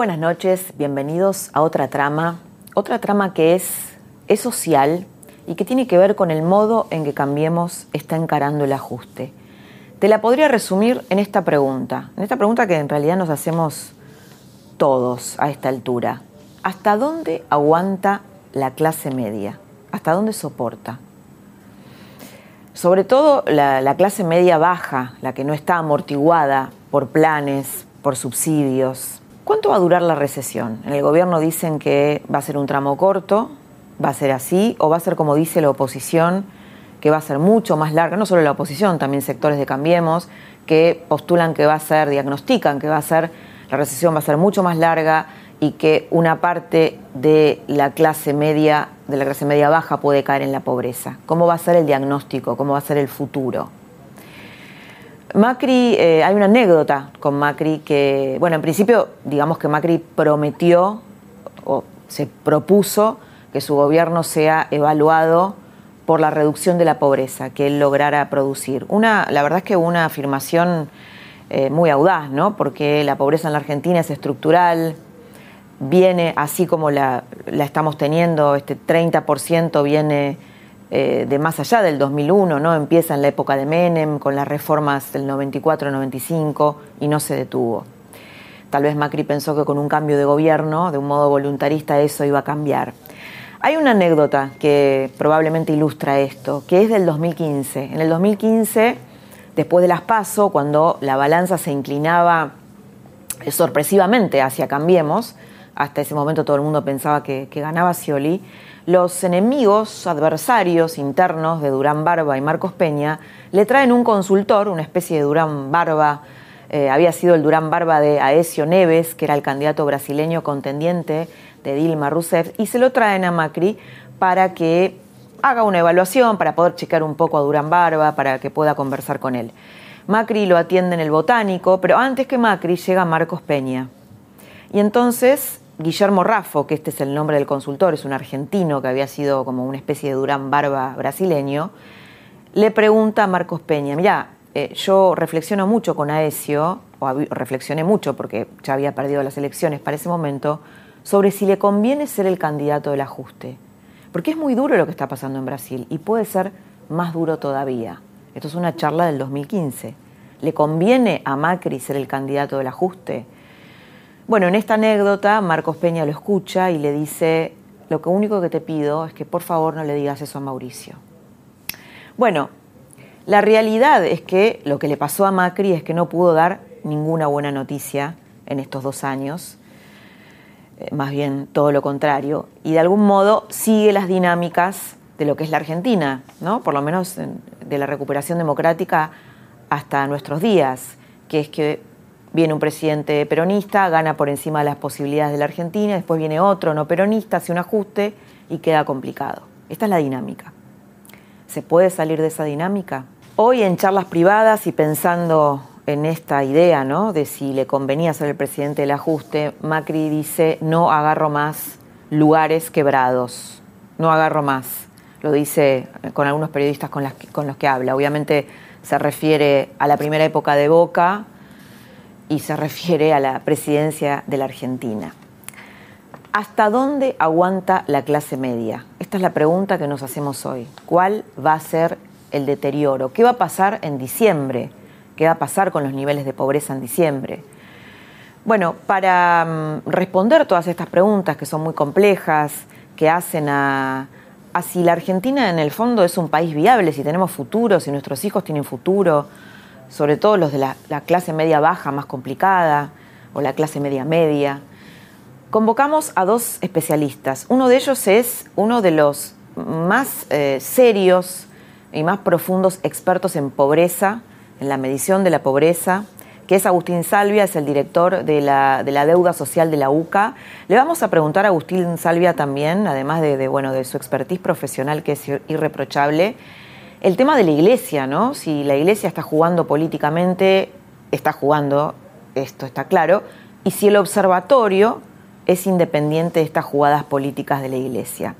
Buenas noches, bienvenidos a otra trama, otra trama que es, es social y que tiene que ver con el modo en que Cambiemos está encarando el ajuste. Te la podría resumir en esta pregunta, en esta pregunta que en realidad nos hacemos todos a esta altura. ¿Hasta dónde aguanta la clase media? ¿Hasta dónde soporta? Sobre todo la, la clase media baja, la que no está amortiguada por planes, por subsidios, ¿Cuánto va a durar la recesión? En el gobierno dicen que va a ser un tramo corto, va a ser así, o va a ser como dice la oposición, que va a ser mucho más larga, no solo la oposición, también sectores de Cambiemos, que postulan que va a ser, diagnostican que va a ser, la recesión va a ser mucho más larga y que una parte de la clase media, de la clase media baja puede caer en la pobreza. ¿Cómo va a ser el diagnóstico? ¿Cómo va a ser el futuro? Macri, eh, hay una anécdota con Macri que, bueno, en principio, digamos que Macri prometió o se propuso que su gobierno sea evaluado por la reducción de la pobreza que él lograra producir. Una, la verdad es que una afirmación eh, muy audaz, ¿no? Porque la pobreza en la Argentina es estructural, viene así como la, la estamos teniendo, este 30% viene eh, de más allá del 2001, ¿no? Empieza en la época de Menem, con las reformas del 94-95 y no se detuvo. Tal vez Macri pensó que con un cambio de gobierno, de un modo voluntarista, eso iba a cambiar. Hay una anécdota que probablemente ilustra esto, que es del 2015. En el 2015, después de las PASO, cuando la balanza se inclinaba sorpresivamente hacia Cambiemos, hasta ese momento todo el mundo pensaba que, que ganaba Scioli, los enemigos, adversarios internos de Durán Barba y Marcos Peña le traen un consultor, una especie de Durán Barba, eh, había sido el Durán Barba de Aesio Neves, que era el candidato brasileño contendiente de Dilma Rousseff, y se lo traen a Macri para que haga una evaluación, para poder checar un poco a Durán Barba, para que pueda conversar con él. Macri lo atiende en el botánico, pero antes que Macri llega Marcos Peña. Y entonces Guillermo Raffo, que este es el nombre del consultor, es un argentino que había sido como una especie de Durán Barba brasileño, le pregunta a Marcos Peña, mira, eh, yo reflexiono mucho con Aesio, o reflexioné mucho porque ya había perdido las elecciones para ese momento, sobre si le conviene ser el candidato del ajuste. Porque es muy duro lo que está pasando en Brasil y puede ser más duro todavía. Esto es una charla del 2015. ¿Le conviene a Macri ser el candidato del ajuste? Bueno, en esta anécdota Marcos Peña lo escucha y le dice, lo único que te pido es que por favor no le digas eso a Mauricio. Bueno, la realidad es que lo que le pasó a Macri es que no pudo dar ninguna buena noticia en estos dos años, eh, más bien todo lo contrario, y de algún modo sigue las dinámicas de lo que es la Argentina, ¿no? por lo menos de la recuperación democrática hasta nuestros días, que es que Viene un presidente peronista, gana por encima de las posibilidades de la Argentina, después viene otro no peronista, hace un ajuste y queda complicado. Esta es la dinámica. ¿Se puede salir de esa dinámica? Hoy en charlas privadas y pensando en esta idea ¿no? de si le convenía ser el presidente del ajuste, Macri dice no agarro más lugares quebrados, no agarro más. Lo dice con algunos periodistas con los que habla. Obviamente se refiere a la primera época de Boca, y se refiere a la presidencia de la Argentina. ¿Hasta dónde aguanta la clase media? Esta es la pregunta que nos hacemos hoy. ¿Cuál va a ser el deterioro? ¿Qué va a pasar en diciembre? ¿Qué va a pasar con los niveles de pobreza en diciembre? Bueno, para mm, responder todas estas preguntas que son muy complejas, que hacen a, a si la Argentina en el fondo es un país viable, si tenemos futuro, si nuestros hijos tienen futuro, sobre todo los de la, clase media baja más complicada o la clase media media. Convocamos a dos especialistas. Uno de ellos es uno de los más eh, serios y más profundos expertos en pobreza, en la medición de la pobreza, que es Agustín Salvia, es el director de la, deuda social de la UCA. Le vamos a preguntar a Agustín Salvia también, además de, bueno, de su expertise profesional que es irreprochable, el tema de la iglesia, ¿no? Si la iglesia está jugando políticamente, está jugando, esto está claro, y si el observatorio es independiente de estas jugadas políticas de la iglesia.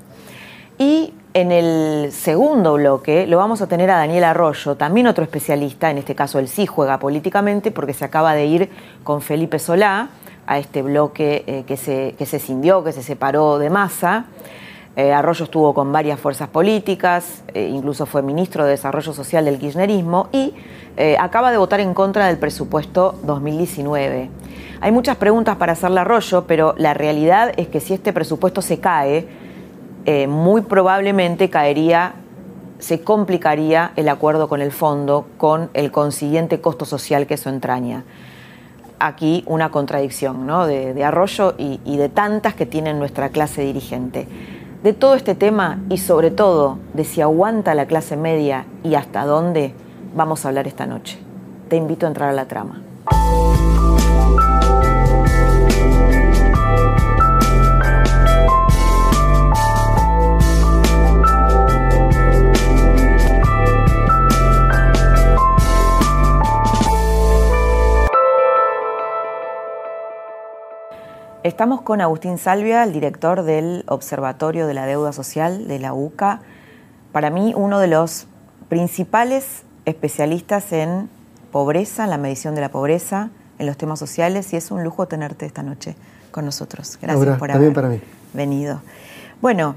Y en el segundo bloque lo vamos a tener a Daniel Arroyo, también otro especialista, en este caso él sí juega políticamente porque se acaba de ir con Felipe Solá a este bloque eh, que, se, que se cindió, que se separó de masa. Eh, Arroyo estuvo con varias fuerzas políticas, eh, incluso fue ministro de Desarrollo Social del Kirchnerismo y acaba de votar en contra del presupuesto 2019. Hay muchas preguntas para hacerle a Arroyo, pero la realidad es que si este presupuesto se cae, eh, muy probablemente caería, se complicaría el acuerdo con el fondo con el consiguiente costo social que eso entraña. Aquí una contradicción ¿no? de, Arroyo y, y de tantas que tiene nuestra clase dirigente. De todo este tema y sobre todo de si aguanta la clase media y hasta dónde, vamos a hablar esta noche. Te invito a entrar a la trama. Estamos con Agustín Salvia, el director del Observatorio de la Deuda Social de la UCA. Para mí, uno de los principales especialistas en pobreza, en la medición de la pobreza, en los temas sociales, y es un lujo tenerte esta noche con nosotros. Gracias por haber para mí. venido. Bueno,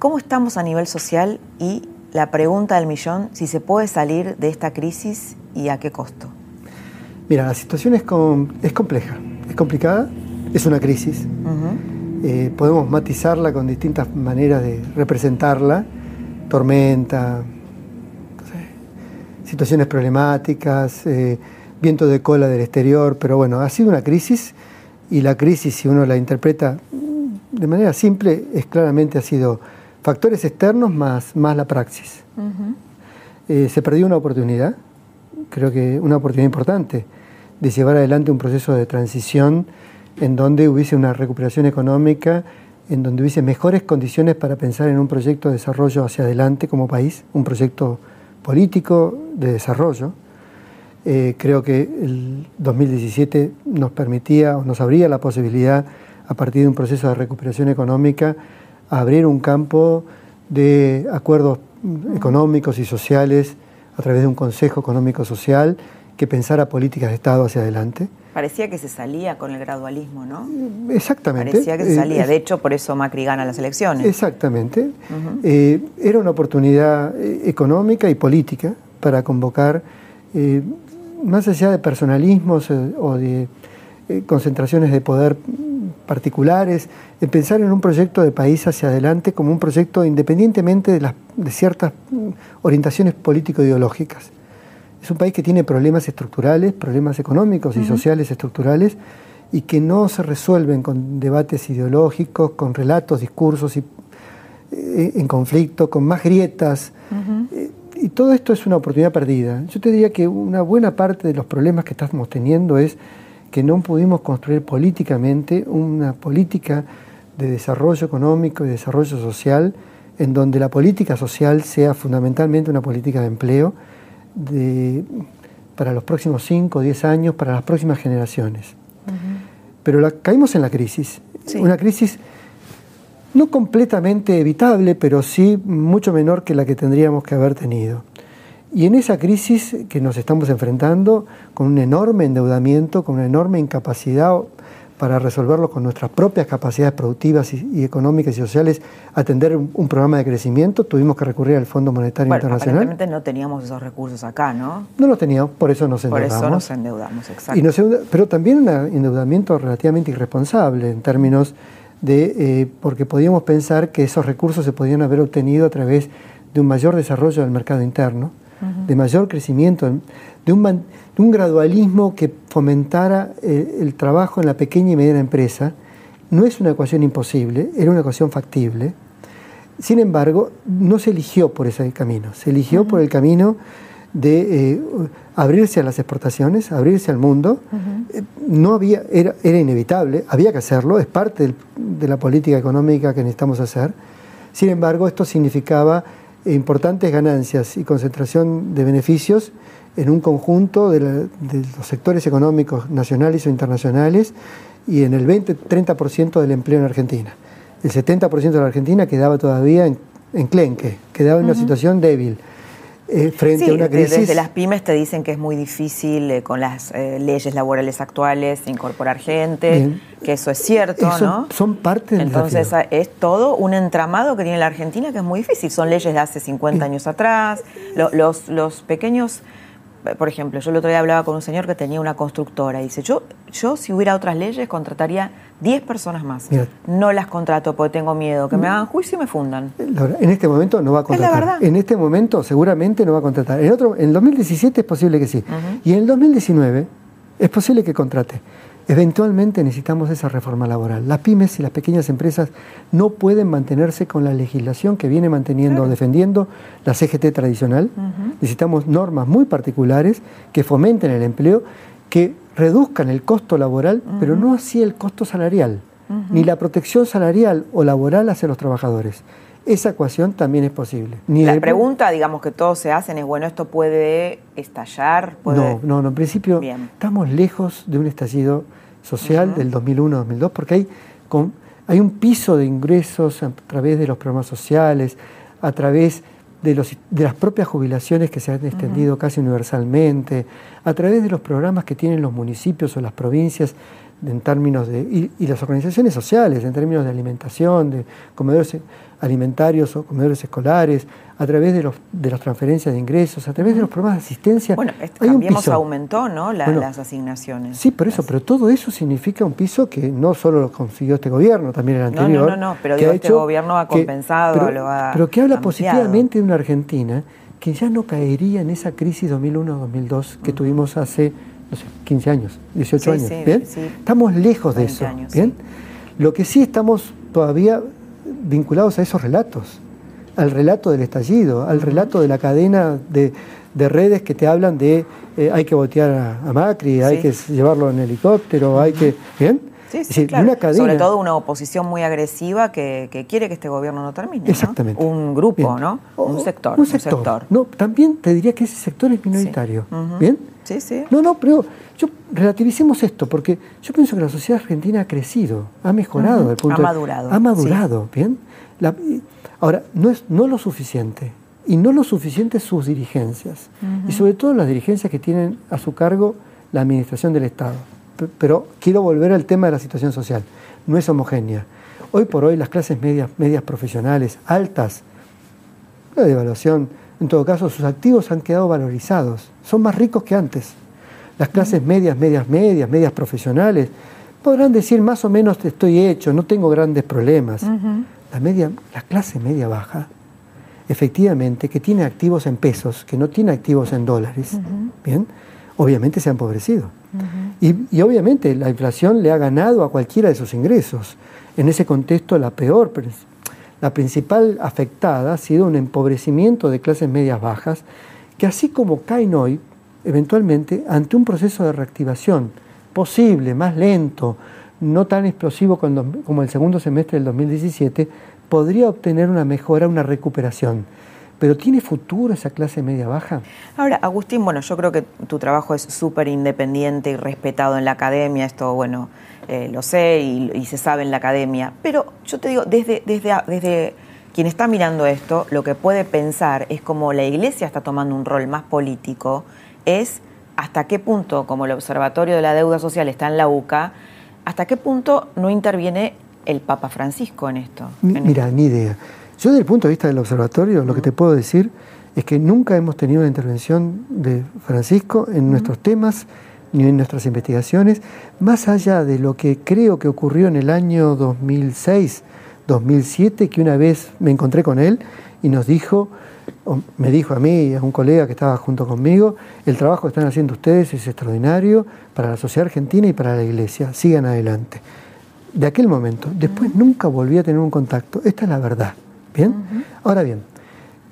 ¿cómo estamos a nivel social? Y la pregunta del millón, si se puede salir de esta crisis y a qué costo. Mira, la situación es, es compleja complicada, es una crisis. Eh, podemos matizarla con distintas maneras de representarla, tormenta, situaciones problemáticas, eh, viento de cola del exterior, pero bueno, ha sido una crisis y la crisis, si uno la interpreta de manera simple, es claramente ha sido factores externos más, más la praxis. Eh, se perdió una oportunidad, creo que una oportunidad importante de llevar adelante un proceso de transición en donde hubiese una recuperación económica, en donde hubiese mejores condiciones para pensar en un proyecto de desarrollo hacia adelante como país, un proyecto político de desarrollo. Eh, creo que el 2017 nos permitía o nos abría la posibilidad, a partir de un proceso de recuperación económica, abrir un campo de acuerdos económicos y sociales a través de un Consejo Económico Social que pensara políticas de Estado hacia adelante. Parecía que se salía con el gradualismo, ¿no? Exactamente. Parecía que se salía. De hecho, por eso Macri gana las elecciones. Exactamente. Eh, era una oportunidad eh, económica y política para convocar, eh, más allá de personalismos o de concentraciones de poder particulares, pensar en un proyecto de país hacia adelante como un proyecto independientemente de, las, de ciertas mm, orientaciones político-ideológicas. Es un país que tiene problemas estructurales, problemas económicos y sociales estructurales, y que no se resuelven con debates ideológicos, con relatos, discursos y, eh, en conflicto, con más grietas. Eh, y todo esto es una oportunidad perdida. Yo te diría que una buena parte de los problemas que estamos teniendo es que no pudimos construir políticamente una política de desarrollo económico y desarrollo social en donde la política social sea fundamentalmente una política de empleo, para los próximos 5 o 10 años, para las próximas generaciones. Pero caímos en la crisis, una crisis no completamente evitable, pero sí mucho menor que la que tendríamos que haber tenido. Y en esa crisis que nos estamos enfrentando, con un enorme endeudamiento, con una enorme incapacidad para resolverlo con nuestras propias capacidades productivas y, económicas y sociales, atender un, programa de crecimiento, tuvimos que recurrir al Fondo Monetario bueno, Internacional. Aparentemente no teníamos esos recursos acá, ¿no? No los teníamos, por eso nos endeudamos. Por eso nos endeudamos, exacto. pero también un endeudamiento relativamente irresponsable en términos de, eh, porque podíamos pensar que esos recursos se podían haber obtenido a través de un mayor desarrollo del mercado interno, de mayor crecimiento, de un, de un gradualismo que fomentara eh, el, trabajo en la pequeña y mediana empresa. No es una ecuación imposible, era una ecuación factible. Sin embargo, no se eligió por ese camino, se eligió por el camino de eh, abrirse a las exportaciones, abrirse al mundo. Eh, no había, era, era, inevitable, había que hacerlo, es parte de la política económica que necesitamos hacer. Sin embargo, esto significaba importantes ganancias y concentración de beneficios en un conjunto de, de los sectores económicos nacionales o internacionales y en el 20-30% del empleo en Argentina. El 70% de la Argentina quedaba todavía en, clenque, quedaba en una situación débil. Eh, frente a una crisis. Desde las pymes te dicen que es muy difícil eh, con las eh, leyes laborales actuales incorporar gente, que eso es cierto, ¿no? Son parte del Entonces es todo un entramado que tiene la Argentina que es muy difícil. Son leyes de hace 50 años atrás, los, los pequeños por ejemplo, yo el otro día hablaba con un señor que tenía una constructora y dice, yo, yo si hubiera otras leyes contrataría 10 personas más. No las contrato porque tengo miedo, que me mm. hagan juicio y me fundan. En este momento no va a contratar. Es la verdad. En este momento seguramente no va a contratar. En, otro, en el 2017 es posible que sí. Y en el 2019 es posible que contrate. Eventualmente necesitamos esa reforma laboral. Las pymes y las pequeñas empresas no pueden mantenerse con la legislación que viene manteniendo, defendiendo la CGT tradicional. Necesitamos normas muy particulares que fomenten el empleo, que reduzcan el costo laboral, pero no así el costo salarial, ni la protección salarial o laboral hacia los trabajadores esa ecuación también es posible. la pregunta, digamos, que todos se hacen es, bueno, ¿esto puede estallar? No, no, no, en principio estamos lejos de un estallido social del 2001-2002 porque hay, hay un piso de ingresos a través de los programas sociales, a través de, los, de las propias jubilaciones que se han extendido casi universalmente, a través de los programas que tienen los municipios o las provincias en términos de, y, y, las organizaciones sociales, en términos de alimentación, de comedores alimentarios o comedores escolares, a través de, los, de las transferencias de ingresos, a través de los programas de asistencia. Bueno, Cambiemos aumentó, ¿no? las asignaciones. Sí, por eso, pero todo eso significa un piso que no solo lo consiguió este gobierno, también el anterior. No, no, no, pero este gobierno ha compensado, pero, lo ha Pero que habla positivamente de una Argentina que ya no caería en esa crisis 2001-2002 que tuvimos hace, no sé, 15 años, 18 años. ¿bien? Estamos lejos de eso. ¿bien? Lo que sí estamos todavía vinculados a esos relatos, al relato del estallido, al relato de la cadena de, redes que te hablan de eh, hay que voltear a, Macri, hay que llevarlo en helicóptero, hay que... ¿Bien? Sí, sí, claro. Sobre todo una oposición muy agresiva que, quiere que este gobierno no termine. Exactamente. Un grupo, ¿no? Un sector, un sector. No, también te diría que ese sector es minoritario. ¿Bien? Sí, sí. No, no, pero yo relativicemos esto, porque yo pienso que la sociedad argentina ha crecido, ha mejorado. punto ha madurado. ha madurado, ¿bien? ahora, no es no lo suficiente, y no lo suficiente sus dirigencias, y sobre todo las dirigencias que tienen a su cargo la administración del Estado. Pero quiero volver al tema de la situación social. No es homogénea. Hoy por hoy las clases medias, medias profesionales, altas, la devaluación, en todo caso sus activos han quedado valorizados, son más ricos que antes. Las clases medias, medias, medias, medias profesionales, podrán decir más o menos estoy hecho, no tengo grandes problemas. La, media, la clase media baja, efectivamente, que tiene activos en pesos, que no tiene activos en dólares, ¿bien? obviamente se ha empobrecido. y, obviamente la inflación le ha ganado a cualquiera de sus ingresos. En ese contexto, la peor, la principal afectada ha sido un empobrecimiento de clases medias bajas, que así como caen hoy, eventualmente, ante un proceso de reactivación posible, más lento, no tan explosivo como el segundo semestre del 2017, podría obtener una mejora, una recuperación. Pero ¿tiene futuro esa clase media baja? Ahora, Agustín, bueno, yo creo que tu trabajo es súper independiente y respetado en la academia, esto, bueno, eh, lo sé y, se sabe en la academia, pero yo te digo, desde, desde, desde quien está mirando esto, lo que puede pensar es como la iglesia está tomando un rol más político, es hasta qué punto, como el Observatorio de la Deuda Social está en la UCA, hasta qué punto no interviene el Papa Francisco en esto. Mira, ni idea. Yo desde el punto de vista del observatorio, lo que te puedo decir es que nunca hemos tenido una intervención de Francisco en nuestros temas en nuestras investigaciones, más allá de lo que creo que ocurrió en el año 2006, 2007, que una vez me encontré con él y nos dijo, me dijo a mí y a un colega que estaba junto conmigo, el trabajo que están haciendo ustedes es extraordinario para la sociedad argentina y para la iglesia, sigan adelante. De aquel momento, después nunca volví a tener un contacto, esta es la verdad. ¿Bien? Ahora bien,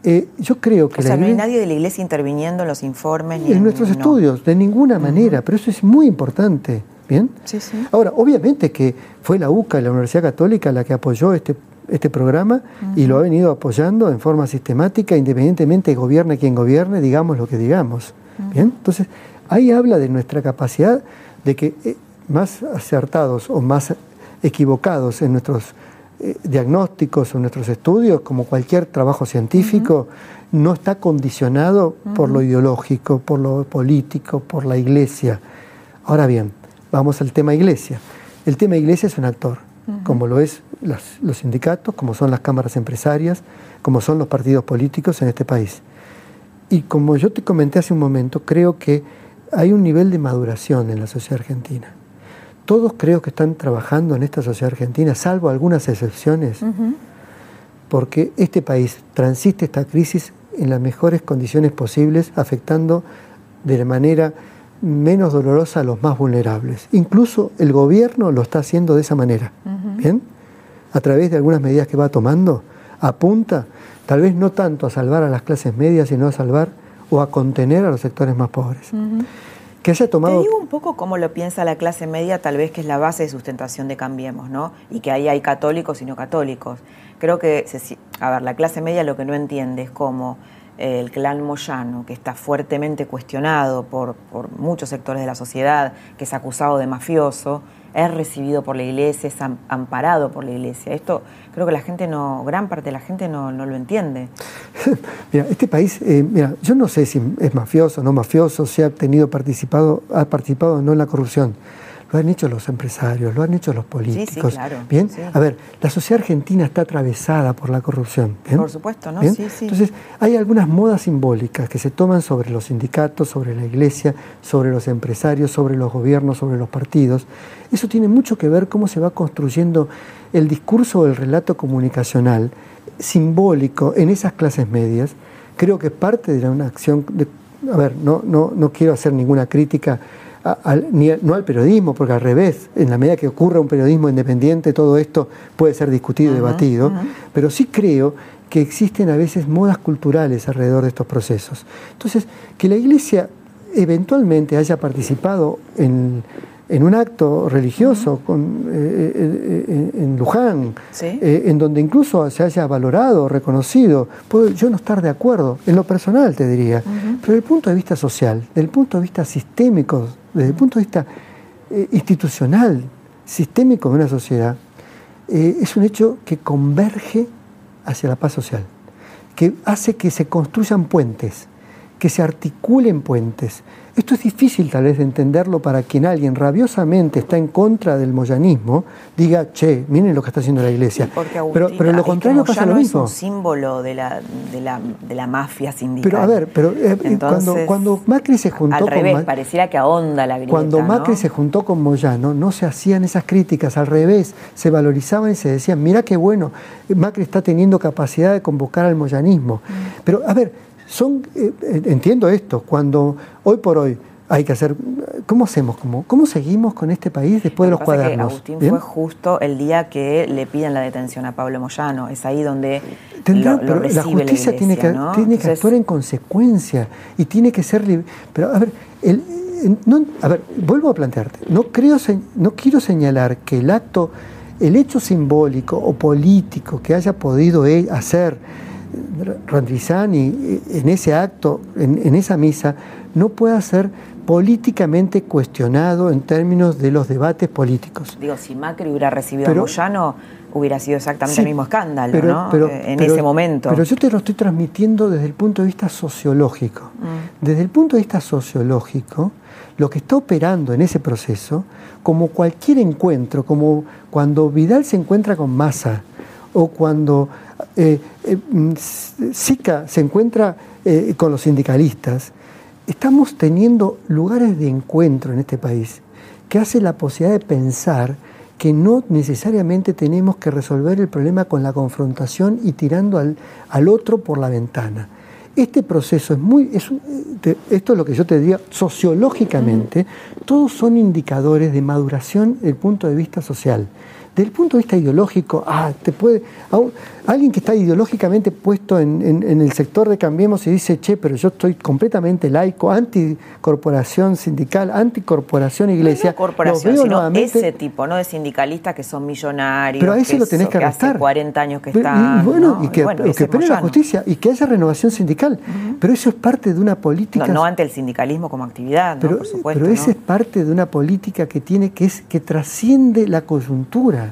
eh, yo creo que... O sea, no hay nadie de la iglesia interviniendo en los informes. Ni en, nuestros estudios, de ninguna manera, pero eso es muy importante. ¿Bien? Sí, sí. Ahora, obviamente que fue la UCA, la Universidad Católica, la que apoyó este, este programa y lo ha venido apoyando en forma sistemática, independientemente de gobierne quien gobierne, digamos lo que digamos. ¿Bien? Entonces, ahí habla de nuestra capacidad de que eh, más acertados o más equivocados en nuestros eh, diagnósticos o nuestros estudios, como cualquier trabajo científico, no está condicionado por lo ideológico, por lo político, por la iglesia. Ahora bien, vamos al tema iglesia. El tema iglesia es un actor, como lo es los sindicatos, como son las cámaras empresarias, como son los partidos políticos en este país. Y como yo te comenté hace un momento, creo que hay un nivel de maduración en la sociedad argentina todos creo que están trabajando en esta sociedad argentina, salvo algunas excepciones, porque este país transiste esta crisis en las mejores condiciones posibles, afectando de la manera menos dolorosa a los más vulnerables. Incluso el gobierno lo está haciendo de esa manera, ¿bien? A través de algunas medidas que va tomando, apunta tal vez no tanto a salvar a las clases medias, sino a salvar o a contener a los sectores más pobres que haya tomado... Te digo un poco cómo lo piensa la clase media, tal vez que es la base de sustentación de Cambiemos, ¿no? Y que ahí hay católicos y no católicos. Creo que, a ver, la clase media lo que no entiende es cómo el clan Moyano, que está fuertemente cuestionado por, por muchos sectores de la sociedad, que es acusado de mafioso, es recibido por la iglesia, es amparado por la iglesia. Esto creo que la gente no, gran parte de la gente no, lo entiende. mira, este país, eh, mira, yo no sé si es mafioso o no mafioso, si ha tenido participado, ha participado o no en la corrupción lo han hecho los empresarios, lo han hecho los políticos. Sí, claro, ¿Bien? A ver, la sociedad argentina está atravesada por la corrupción. Por supuesto, ¿no? Sí, sí. Entonces, hay algunas modas simbólicas que se toman sobre los sindicatos, sobre la iglesia, sobre los empresarios, sobre los gobiernos, sobre los partidos. Eso tiene mucho que ver cómo se va construyendo el discurso o el relato comunicacional simbólico en esas clases medias. Creo que parte de una acción de, a ver, no, no, no quiero hacer ninguna crítica no al periodismo, porque al revés, en la medida que ocurra un periodismo independiente, todo esto puede ser discutido y debatido, pero sí creo que existen a veces modas culturales alrededor de estos procesos. Entonces, que la Iglesia eventualmente haya participado en, un acto religioso con, eh, eh, eh, en Luján, en donde incluso se haya valorado, reconocido, puedo yo no estar de acuerdo, en lo personal te diría, pero desde el punto de vista social, desde el punto de vista sistémico desde el punto de vista eh, institucional, sistémico de una sociedad, eh, es un hecho que converge hacia la paz social, que hace que se construyan puentes, que se articulen puentes, esto es difícil tal vez de entenderlo para quien alguien rabiosamente está en contra del moyanismo, diga, che, miren lo que está haciendo la iglesia. pero, pero lo contrario pasa lo mismo. Es un símbolo de la, de la, de la mafia sindical. Pero a ver, pero eh, cuando, cuando, Macri se juntó al revés, pareciera que ahonda la grieta, Cuando Macri se juntó con Moyano, no se hacían esas críticas, al revés, se valorizaban y se decían, mira qué bueno, Macri está teniendo capacidad de convocar al moyanismo. Mm. Pero a ver, son, eh, entiendo esto, cuando hoy por hoy hay que hacer, ¿cómo hacemos? ¿Cómo, cómo seguimos con este país después de los cuadernos? Agustín fue justo el día que le piden la detención a Pablo Moyano, es ahí donde lo, la justicia tiene que, tiene que actuar en consecuencia y tiene que ser libre. Pero a ver, el, no, a ver, vuelvo a plantearte, no, creo, no quiero señalar que el acto, el hecho simbólico o político que haya podido hacer Randrizani en ese acto, en, esa misa, no pueda ser políticamente cuestionado en términos de los debates políticos. Digo, si Macri hubiera recibido a Moyano, hubiera sido exactamente el mismo escándalo, ¿no? Eh, en ese momento. Pero yo te lo estoy transmitiendo desde el punto de vista sociológico. Mm. Desde el punto de vista sociológico, lo que está operando en ese proceso, como cualquier encuentro, como cuando Vidal se encuentra con Massa, o cuando eh, eh, mm, SICA se encuentra eh, con los sindicalistas, estamos teniendo lugares de encuentro en este país que hace la posibilidad de pensar que no necesariamente tenemos que resolver el problema con la confrontación y tirando al, al otro por la ventana. Este proceso es muy, esto es lo que yo te diría, sociológicamente, todos son indicadores de maduración desde el punto de vista social desde el punto de vista ideológico, ah, te puede, alguien que está ideológicamente puesto en, el sector de Cambiemos y dice, che, pero yo estoy completamente laico, anticorporación sindical, anticorporación iglesia. No, corporación, sino ese tipo, no de sindicalistas que son millonarios. Pero a ese lo tenés que, arrestar. Hace 40 años que están. Y, bueno, y que, esperen la justicia y que haya renovación sindical. Pero eso es parte de una política. No, ante el sindicalismo como actividad, pero, por supuesto. Pero esa es parte de una política que tiene que es que trasciende la coyuntura,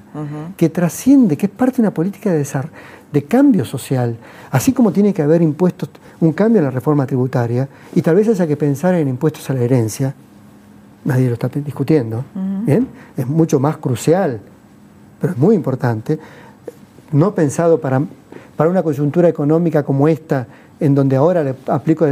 que trasciende, que es parte de una política de cambio social, así como tiene que haber impuestos, un cambio en la reforma tributaria, y tal vez haya que pensar en impuestos a la herencia, nadie lo está discutiendo, ¿bien? es mucho más crucial, pero es muy importante, no pensado para, para una coyuntura económica como esta, en donde ahora le aplico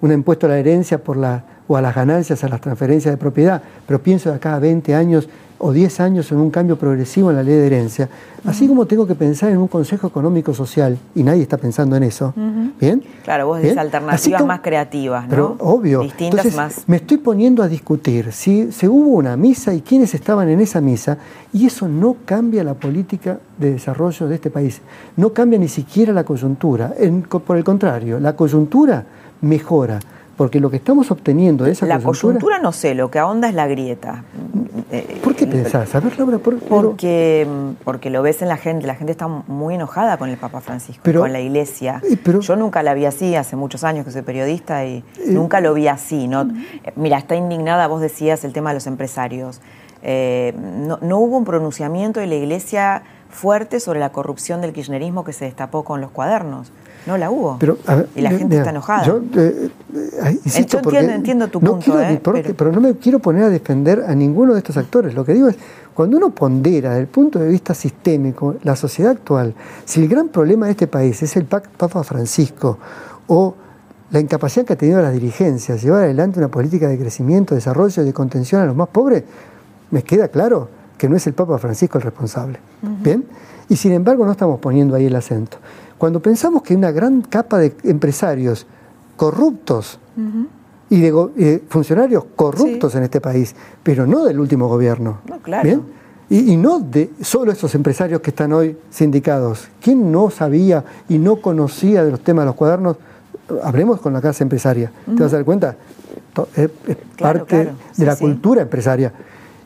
un impuesto a la herencia por la, o a las ganancias, a las transferencias de propiedad, pero pienso de acá a 20 años o 10 años en un cambio progresivo en la ley de herencia, así como tengo que pensar en un consejo económico social, y nadie está pensando en eso, ¿bien? Claro, vos decís alternativas más creativas, ¿no? Pero obvio. Distintas más. Me estoy poniendo a discutir si se hubo una misa y quiénes estaban en esa misa, y eso no cambia la política de desarrollo de este país, no cambia ni siquiera la coyuntura, por el contrario, la coyuntura mejora. Porque lo que estamos obteniendo de esa la coyuntura... no sé, lo que ahonda es la grieta. Eh, ¿Por qué pensás? A ver, Laura, por, porque, porque lo ves en la gente, la gente está muy enojada con el Papa Francisco, con la iglesia. Eh, Yo nunca la vi así, hace muchos años que soy periodista y eh, nunca lo vi así. ¿no? Mira, está indignada, vos decías, el tema de los empresarios. no, no hubo un pronunciamiento de la iglesia fuerte sobre la corrupción del kirchnerismo que se destapó con los cuadernos. No la hubo. Pero, y la gente está enojada. Yo, eh, eh, entiendo, tu punto. ¿eh? pero... no me quiero poner a defender a ninguno de estos actores. Lo que digo es, cuando uno pondera desde el punto de vista sistémico la sociedad actual, si el gran problema de este país es el Papa Francisco o la incapacidad que ha tenido las dirigencias llevar adelante una política de crecimiento, desarrollo y de contención a los más pobres, me queda claro que no es el Papa Francisco el responsable. ¿Bien? Y sin embargo no estamos poniendo ahí el acento. Cuando pensamos que una gran capa de empresarios corruptos y de funcionarios corruptos en este país, pero no del último gobierno. ¿bien? Y, no de solo esos empresarios que están hoy sindicados. ¿Quién no sabía y no conocía de los temas de los cuadernos? Hablemos con la casa empresaria. ¿Te vas a dar cuenta? Es, parte de la cultura empresaria.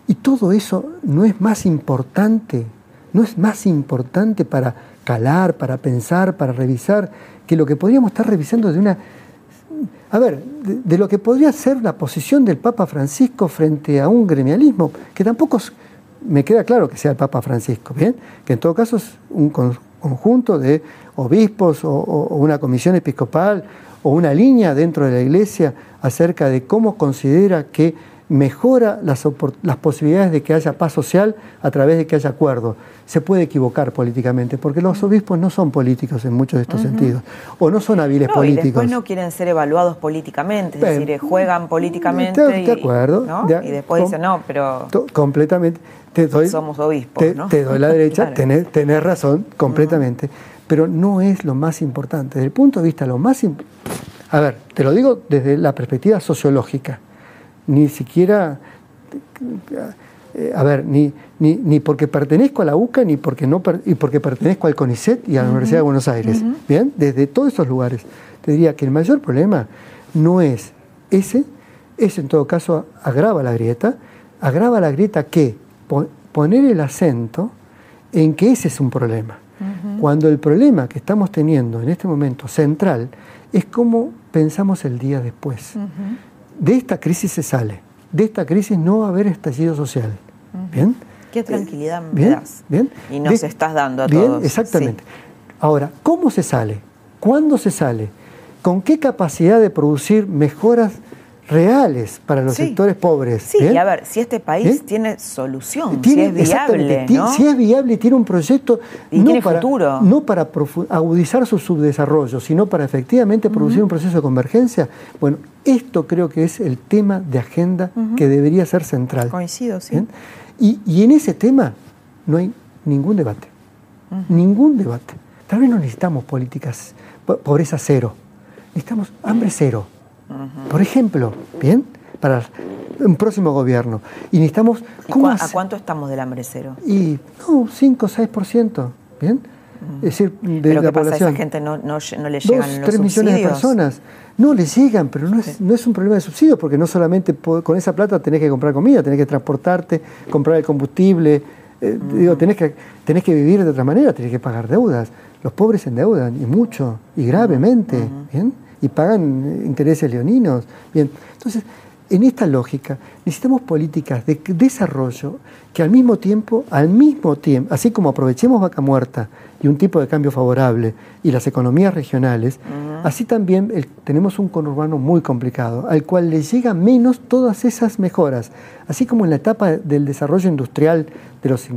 Y todo eso no es más importante, no es más importante para calar, para pensar, para revisar, que lo que podríamos estar revisando de una... A ver, de, lo que podría ser la posición del Papa Francisco frente a un gremialismo, que tampoco me queda claro que sea el Papa Francisco, ¿bien? Que en todo caso es un conjunto de obispos o, o una comisión episcopal o una línea dentro de la Iglesia acerca de cómo considera que mejora las, las, posibilidades de que haya paz social a través de que haya acuerdo. Se puede equivocar políticamente, porque los obispos no son políticos en muchos de estos sentidos, o no son hábiles políticos. Y después no quieren ser evaluados políticamente, es decir, juegan políticamente. De, acuerdo. y después dicen, no, pero. Completamente. Te doy, somos obispos. Te, te doy la derecha, tenés, razón, completamente. Pero no es lo más importante. Desde el punto de vista, lo más. A ver, te lo digo desde la perspectiva sociológica ni siquiera, eh, a ver, ni, ni, porque pertenezco a la UCA, ni porque, no, y porque pertenezco al CONICET y a la Universidad de Buenos Aires. Bien, desde todos esos lugares. Te diría que el mayor problema no es ese, ese en todo caso agrava la grieta, agrava la grieta que poner el acento en que ese es un problema. Cuando el problema que estamos teniendo en este momento central es cómo pensamos el día después de esta crisis se sale. De esta crisis no va a haber estallido social. ¿Bien? Qué tranquilidad me das. Bien. Y nos estás dando a bien, todos. Exactamente. Ahora, ¿cómo se sale? ¿Cuándo se sale? ¿Con qué capacidad de producir mejoras reales para los sectores pobres. Sí, y a ver, si este país tiene solución, si es viable. Si es viable y tiene un proyecto no, para, futuro. no para agudizar su subdesarrollo, sino para efectivamente producir un proceso de convergencia, bueno, esto creo que es el tema de agenda que debería ser central. Coincido, sí. Y, y, en ese tema no hay ningún debate. Ningún debate. Tal vez no necesitamos políticas, pobreza cero. Necesitamos hambre cero por ejemplo, ¿bien? para un próximo gobierno. Y necesitamos... ¿cómo ¿A cuánto estamos del hambre cero? Y no, 5 o 6%. ¿Bien? Es decir, de ¿Pero la qué pasa? ¿A esa gente no, no, no le llegan Dos, los 3 millones de personas. No, les llegan, pero no es, no es un problema de subsidio, porque no solamente con esa plata tenés que comprar comida, tenés que transportarte, comprar el combustible, eh, digo, tenés que, tenés que vivir de otra manera, tenés que pagar deudas. Los pobres se endeudan, y mucho, y gravemente, ¿bien? Y pagan intereses leoninos, bien. Entonces, en esta lógica, necesitamos políticas de desarrollo que al mismo tiempo, al mismo tiempo, así como aprovechemos vaca muerta y un tipo de cambio favorable y las economías regionales, así también tenemos un conurbano muy complicado, al cual le llega menos todas esas mejoras. Así como en la etapa del desarrollo industrial de los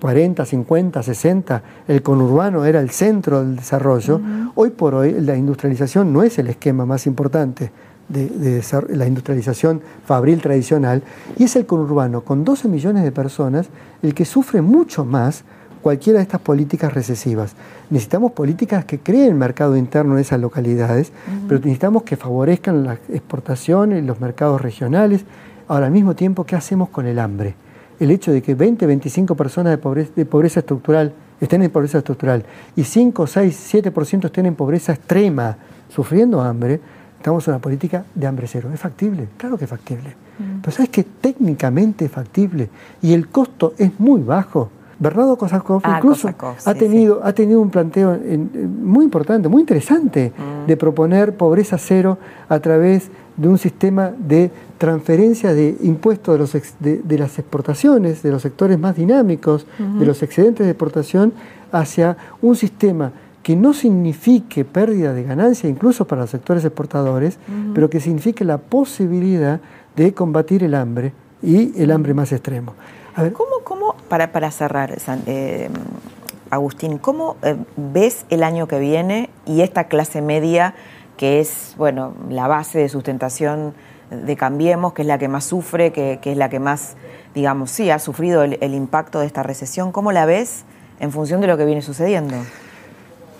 40, 50, 60, el conurbano era el centro del desarrollo, hoy por hoy la industrialización no es el esquema más importante de, la industrialización fabril tradicional, y es el conurbano, con 12 millones de personas, el que sufre mucho más cualquiera de estas políticas recesivas. Necesitamos políticas que creen mercado interno en esas localidades, pero necesitamos que favorezcan la exportación y los mercados regionales. Ahora, al mismo tiempo, ¿qué hacemos con el hambre? El hecho de que 20, 25 personas de pobreza, de pobreza estructural estén en pobreza estructural y 5, 6, 7% estén en pobreza extrema, sufriendo hambre, Estamos en una política de hambre cero. ¿Es factible? Claro que es factible. Mm. Pero sabes que técnicamente es factible y el costo es muy bajo. Bernardo Kosakov ah, incluso ha, tenido, ha tenido un planteo muy importante, muy interesante, mm. de proponer pobreza cero a través de un sistema de transferencia de impuestos de, los de, las exportaciones, de los sectores más dinámicos, de los excedentes de exportación, hacia un sistema que no signifique pérdida de ganancia incluso para los sectores exportadores, pero que signifique la posibilidad de combatir el hambre y el hambre más extremo. ¿Cómo, cómo para, para cerrar, eh, Agustín, cómo eh, ves el año que viene y esta clase media que es bueno la base de sustentación de Cambiemos, que es la que más sufre, que, es la que más, digamos, sí, ha sufrido el impacto de esta recesión? ¿Cómo la ves en función de lo que viene sucediendo?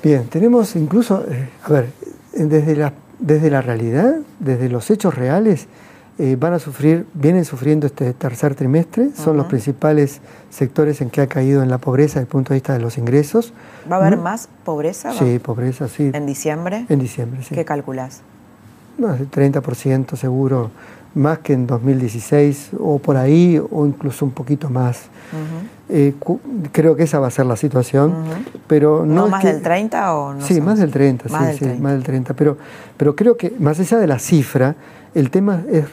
Bien, tenemos incluso, eh, a ver, desde la, desde la realidad, desde los hechos reales, eh, van a sufrir, vienen sufriendo este tercer trimestre, son los principales sectores en que ha caído en la pobreza desde el punto de vista de los ingresos. ¿Va a haber más pobreza? Sí, pobreza, sí. ¿En diciembre? En diciembre, sí. ¿Qué calculas? Del 30% seguro, más que en 2016 o por ahí, o incluso un poquito más. Eh, creo que esa va a ser la situación, pero no, ¿No más del 30 o no? Sí, más del 30, más sí, del 30. más del 30, pero, pero creo que más allá de la cifra, el tema es,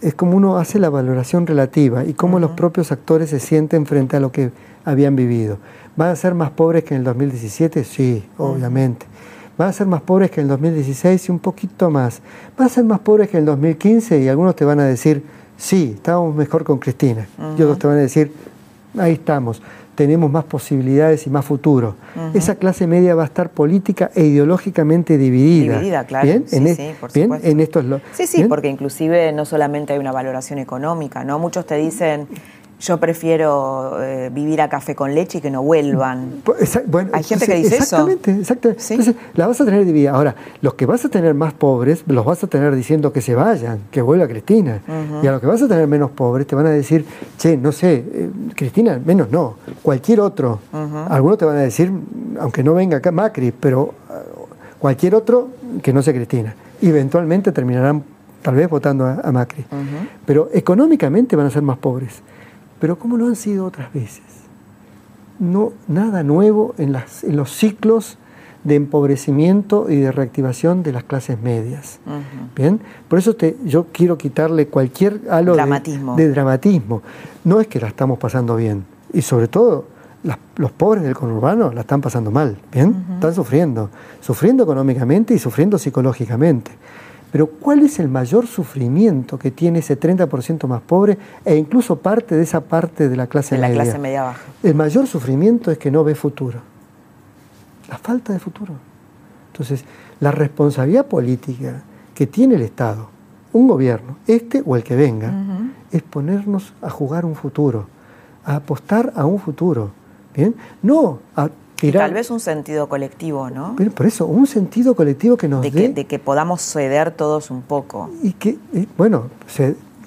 es como uno hace la valoración relativa y cómo los propios actores se sienten frente a lo que habían vivido. ¿Van a ser más pobres que en el 2017? Sí, obviamente. ¿Van a ser más pobres que en el 2016 y un poquito más? ¿Van a ser más pobres que en el 2015? Y algunos te van a decir, sí, estábamos mejor con Cristina. Y otros te van a decir, ahí estamos, tenemos más posibilidades y más futuro. Esa clase media va a estar política e ideológicamente dividida. Dividida, claro. ¿Bien? Sí, sí, por ¿bien? En estos sí, sí, porque inclusive no solamente hay una valoración económica, ¿no? Muchos te dicen yo prefiero eh, vivir a café con leche y que no vuelvan. Pues, bueno, Hay gente que dice exactamente, eso. Exactamente, Entonces, la vas a tener dividida. Ahora, los que vas a tener más pobres, los vas a tener diciendo que se vayan, que vuelva Cristina. Y a los que vas a tener menos pobres, te van a decir, che, no sé, eh, Cristina, menos no, cualquier otro. Algunos te van a decir, aunque no venga acá Macri, pero uh, cualquier otro que no sea Cristina. eventualmente terminarán tal vez votando a, Macri. Pero económicamente van a ser más pobres pero como lo han sido otras veces. No, nada nuevo en, las, en los ciclos de empobrecimiento y de reactivación de las clases medias. Bien, por eso te, yo quiero quitarle cualquier halo dramatismo. De, dramatismo. No es que la estamos pasando bien, y sobre todo los pobres del conurbano la están pasando mal, bien, están sufriendo, sufriendo económicamente y sufriendo psicológicamente. Pero ¿cuál es el mayor sufrimiento que tiene ese 30% más pobre e incluso parte de esa parte de la clase de la clase media baja. El mayor sufrimiento es que no ve futuro. La falta de futuro. Entonces, la responsabilidad política que tiene el Estado, un gobierno, este o el que venga, es ponernos a jugar un futuro, a apostar a un futuro. ¿bien? No a y tal vez un sentido colectivo, ¿no? Pero por eso, un sentido colectivo que nos de que, de que podamos ceder todos un poco. Y que, bueno,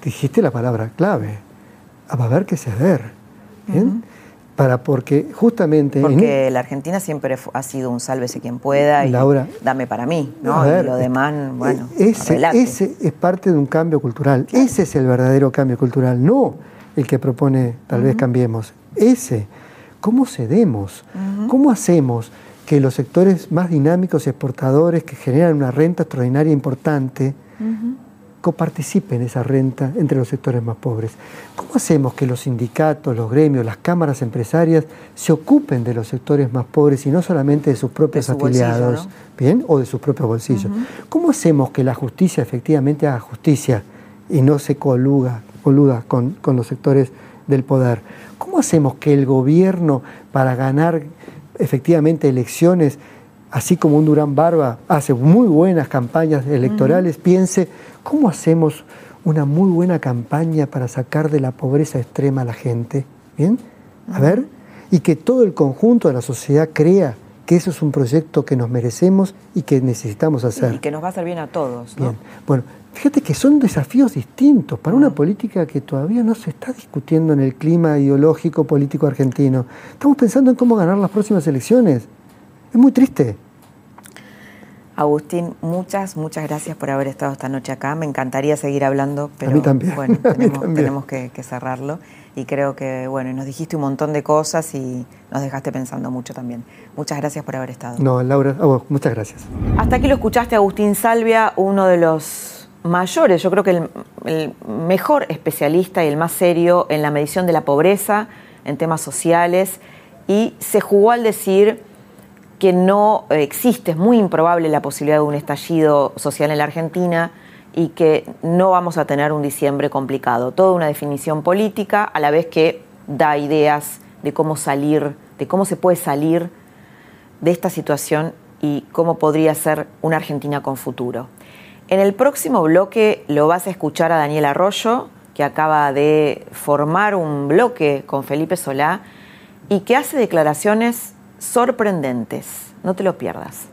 dijiste la palabra clave, va a haber que ceder, ¿bien? Para porque justamente... Porque la Argentina siempre ha sido un sálvese quien pueda y dame para mí, ¿no? y lo demás, bueno, ese, ese es parte de un cambio cultural. Ese es el verdadero cambio cultural, no el que propone tal vez cambiemos. Ese ¿Cómo cedemos? ¿Cómo hacemos que los sectores más dinámicos y exportadores que generan una renta extraordinaria importante coparticipen esa renta entre los sectores más pobres? ¿Cómo hacemos que los sindicatos, los gremios, las cámaras empresarias se ocupen de los sectores más pobres y no solamente de sus propios afiliados, ¿bien? O de sus propios bolsillos. ¿Cómo hacemos que la justicia efectivamente haga justicia y no se coluda, coluda con, con los sectores del poder? ¿Cómo hacemos que el gobierno, para ganar efectivamente elecciones, así como un Durán Barba hace muy buenas campañas electorales, piense, ¿cómo hacemos una muy buena campaña para sacar de la pobreza extrema a la gente? ¿Bien? A ver, y que todo el conjunto de la sociedad crea que eso es un proyecto que nos merecemos y que necesitamos hacer. Y que nos va a hacer bien a todos. Bien. Bueno, Fíjate que son desafíos distintos para una mm. política que todavía no se está discutiendo en el clima ideológico político argentino. Estamos pensando en cómo ganar las próximas elecciones. Es muy triste. Agustín, muchas, muchas gracias por haber estado esta noche acá. Me encantaría seguir hablando, pero bueno, tenemos, que, cerrarlo. Y creo que, bueno, nos dijiste un montón de cosas y nos dejaste pensando mucho también. Muchas gracias por haber estado. No, Laura, a vos, muchas gracias. Hasta aquí lo escuchaste, Agustín Salvia, uno de los mayores, yo creo que el, mejor especialista y el más serio en la medición de la pobreza, en temas sociales, y se jugó al decir que no existe, es muy improbable la posibilidad de un estallido social en la Argentina y que no vamos a tener un diciembre complicado. Toda una definición política, a la vez que da ideas de cómo salir, de cómo se puede salir de esta situación y cómo podría ser una Argentina con futuro. En el próximo bloque lo vas a escuchar a Daniel Arroyo, que acaba de formar un bloque con Felipe Solá y que hace declaraciones sorprendentes. No te lo pierdas.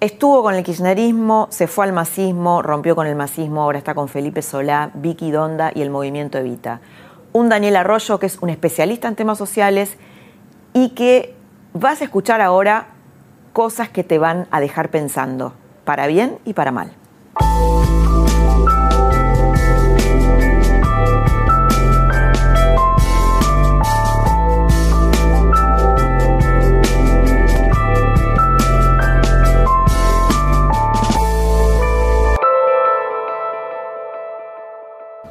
Estuvo con el kirchnerismo, se fue al masismo, rompió con el masismo, ahora está con Felipe Solá, Vicky Donda y el movimiento Evita. Un Daniel Arroyo que es un especialista en temas sociales y que vas a escuchar ahora cosas que te van a dejar pensando, para bien y para mal.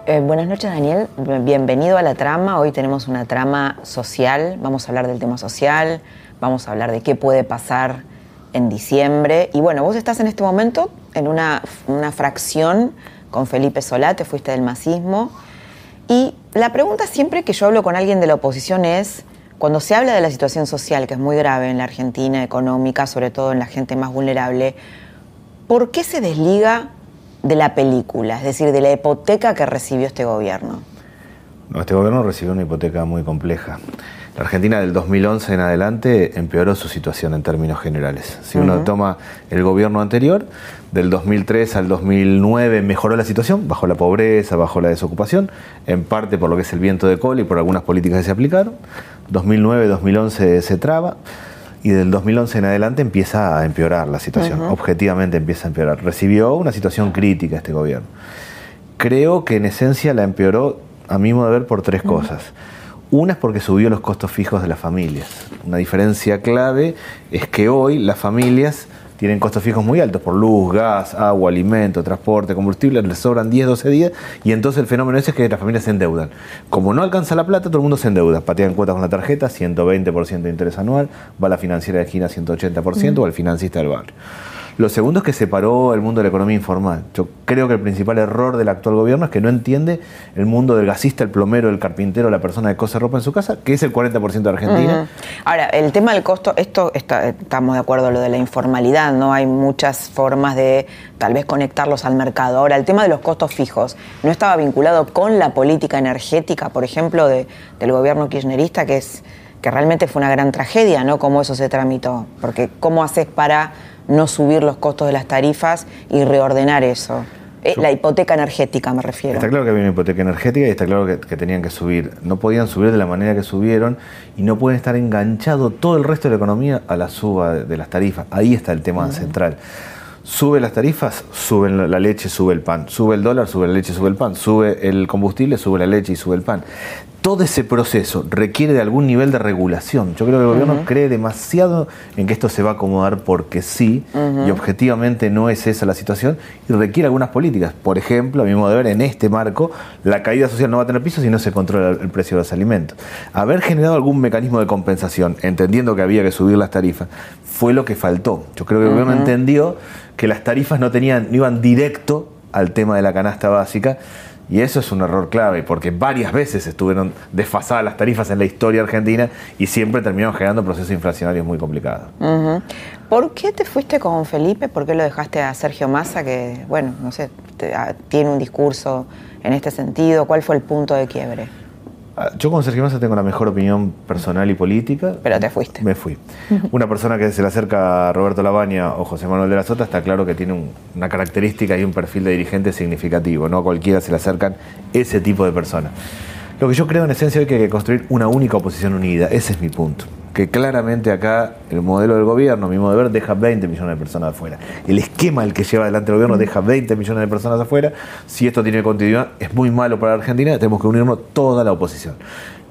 Eh, buenas noches, Daniel. Bienvenido a la trama. Hoy tenemos una trama social. Vamos a hablar del tema social, vamos a hablar de qué puede pasar en diciembre. Y bueno, vos estás en este momento en una, una fracción con Felipe Solá, te fuiste del masismo. Y la pregunta siempre que yo hablo con alguien de la oposición es, cuando se habla de la situación social, que es muy grave en la Argentina, económica, sobre todo en la gente más vulnerable, ¿por qué se desliga de la película, es decir, de la hipoteca que recibió este gobierno? No, este gobierno recibió una hipoteca muy compleja. La Argentina del 2011 en adelante empeoró su situación en términos generales. Si uno toma el gobierno anterior, del 2003 al 2009 mejoró la situación, bajó la pobreza, bajó la desocupación, en parte por lo que es el viento de cola y por algunas políticas que se aplicaron. 2009-2011 se traba y del 2011 en adelante empieza a empeorar la situación, objetivamente empieza a empeorar. Recibió una situación crítica este gobierno. Creo que en esencia la empeoró, a mi modo de ver, por tres cosas. Una es porque subió los costos fijos de las familias. Una diferencia clave es que hoy las familias tienen costos fijos muy altos por luz, gas, agua, alimento, transporte, combustible, les sobran 10, 12 días y entonces el fenómeno ese es que las familias se endeudan. Como no alcanza la plata, todo el mundo se endeuda. Patean cuotas con la tarjeta, 120% de interés anual, va a la financiera de esquina 180% o al financista del barrio. Lo segundo es que separó el mundo de la economía informal. Yo creo que el principal error del actual gobierno es que no entiende el mundo del gasista, el plomero, el carpintero, la persona que cose ropa en su casa, que es el 40% de Argentina. Ahora, el tema del costo, esto estamos de acuerdo, lo de la informalidad, ¿no? Hay muchas formas de tal vez conectarlos al mercado. Ahora, el tema de los costos fijos, ¿no estaba vinculado con la política energética, por ejemplo, de, del gobierno kirchnerista, que es que realmente fue una gran tragedia, ¿no? Cómo eso se tramitó. Porque ¿cómo haces para no subir los costos de las tarifas y reordenar eso? Eh, la hipoteca energética me refiero. Está claro que había una hipoteca energética y está claro que, tenían que subir. No podían subir de la manera que subieron y no pueden estar enganchado todo el resto de la economía a la suba de, las tarifas. Ahí está el tema central. Sube las tarifas, sube la leche, sube el pan. Sube el dólar, sube la leche, sube el pan. Sube el combustible, sube la leche y sube el pan todo ese proceso requiere de algún nivel de regulación. Yo creo que el gobierno cree demasiado en que esto se va a acomodar porque sí, y objetivamente no es esa la situación, y requiere algunas políticas. Por ejemplo, a mi modo de ver, en este marco, la caída social no va a tener piso si no se controla el precio de los alimentos. Haber generado algún mecanismo de compensación, entendiendo que había que subir las tarifas, fue lo que faltó. Yo creo que el gobierno entendió que las tarifas no, tenían, no iban directo al tema de la canasta básica, y eso es un error clave, porque varias veces estuvieron desfasadas las tarifas en la historia argentina y siempre terminaron generando procesos inflacionarios muy complicados. ¿Por qué te fuiste con Felipe? ¿Por qué lo dejaste a Sergio Massa, que, bueno, no sé, ah, tiene un discurso en este sentido? ¿Cuál fue el punto de quiebre? Ah, yo con Sergio Massa tengo la mejor opinión personal y política. Pero te fuiste. Me fui. Una persona que se le acerca a Roberto Labaña o José Manuel de la Sota está claro que tiene una característica y un perfil de dirigente significativo. No a cualquiera se le acercan ese tipo de personas. Lo que yo creo en esencia es que hay que construir una única oposición unida. Ese es mi punto que claramente acá el modelo del gobierno, mi modo de ver, deja 20 millones de personas afuera. El esquema el que lleva adelante el gobierno deja 20 millones de personas afuera. Si esto tiene continuidad, es muy malo para Argentina, tenemos que unirnos toda la oposición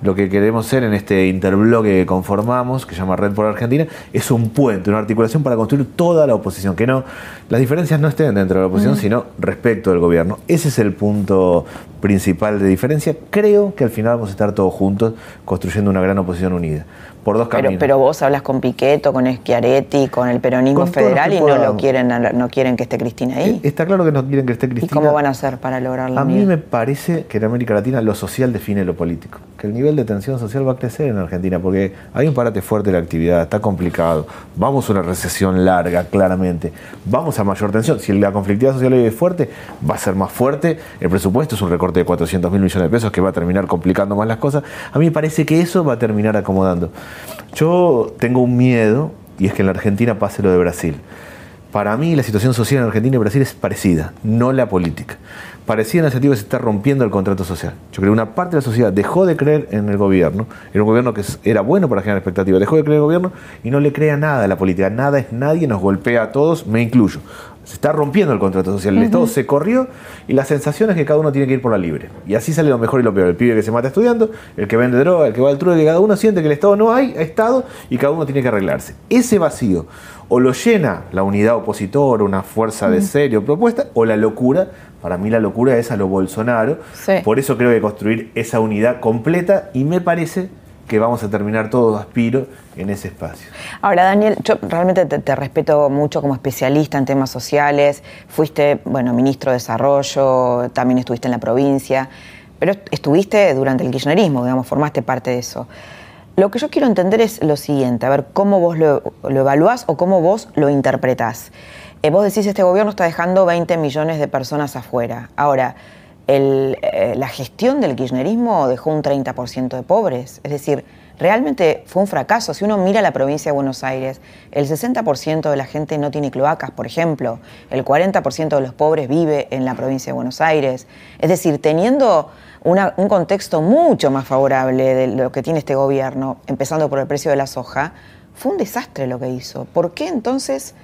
lo que queremos ser en este interbloque que conformamos, que se llama Red por Argentina, es un puente, una articulación para construir toda la oposición, que no las diferencias no estén dentro de la oposición, sino respecto del gobierno. Ese es el punto principal de diferencia. Creo que al final vamos a estar todos juntos construyendo una gran oposición unida. Por dos caminos. Pero, vos hablas con Piqueto, con Schiaretti, con el peronismo federal y no lo quieren, no quieren que esté Cristina ahí. Eh, está claro que no quieren que esté Cristina. ¿Y cómo van a hacer para lograrlo? A mí me parece que en América Latina lo social define lo político. Que el nivel de tensión social va a crecer en Argentina porque hay un parate fuerte de la actividad, está complicado. Vamos a una recesión larga, claramente. Vamos a mayor tensión. Si la conflictividad social es fuerte, va a ser más fuerte. El presupuesto es un recorte de 400 mil millones de pesos que va a terminar complicando más las cosas. A mí me parece que eso va a terminar acomodando. Yo tengo un miedo y es que en la Argentina pase lo de Brasil. Para mí la situación social en Argentina y Brasil es parecida, no la política parecía en el sentido que se está rompiendo el contrato social. Yo creo que una parte de la sociedad dejó de creer en el gobierno, era un gobierno que era bueno para generar expectativas, dejó de creer en el gobierno y no le crea nada a la política, nada es nadie, nos golpea a todos, me incluyo. Se está rompiendo el contrato social, el Estado se corrió y la sensación es que cada uno tiene que ir por la libre. Y así sale lo mejor y lo peor. El pibe que se mata estudiando, el que vende droga, el que va al truco, que cada uno siente que el Estado no hay, ha Estado y cada uno tiene que arreglarse. Ese vacío o lo llena la unidad opositora, una fuerza de serio propuesta, o la locura para mí la locura es a lo Bolsonaro. Por eso creo que construir esa unidad completa y me parece que vamos a terminar todo aspiro en ese espacio. Ahora, Daniel, yo realmente te, respeto mucho como especialista en temas sociales. Fuiste, bueno, ministro de Desarrollo, también estuviste en la provincia, pero estuviste durante el kirchnerismo, digamos, formaste parte de eso. Lo que yo quiero entender es lo siguiente, a ver cómo vos lo, lo evaluás o cómo vos lo interpretás. Eh, vos decís, este gobierno está dejando 20 millones de personas afuera. Ahora, eh, la gestión del kirchnerismo dejó un 30% de pobres. Es decir, realmente fue un fracaso. Si uno mira la provincia de Buenos Aires, el 60% de la gente no tiene cloacas, por ejemplo. El 40% de los pobres vive en la provincia de Buenos Aires. Es decir, teniendo un contexto mucho más favorable de lo que tiene este gobierno, empezando por el precio de la soja, fue un desastre lo que hizo. ¿Por qué entonces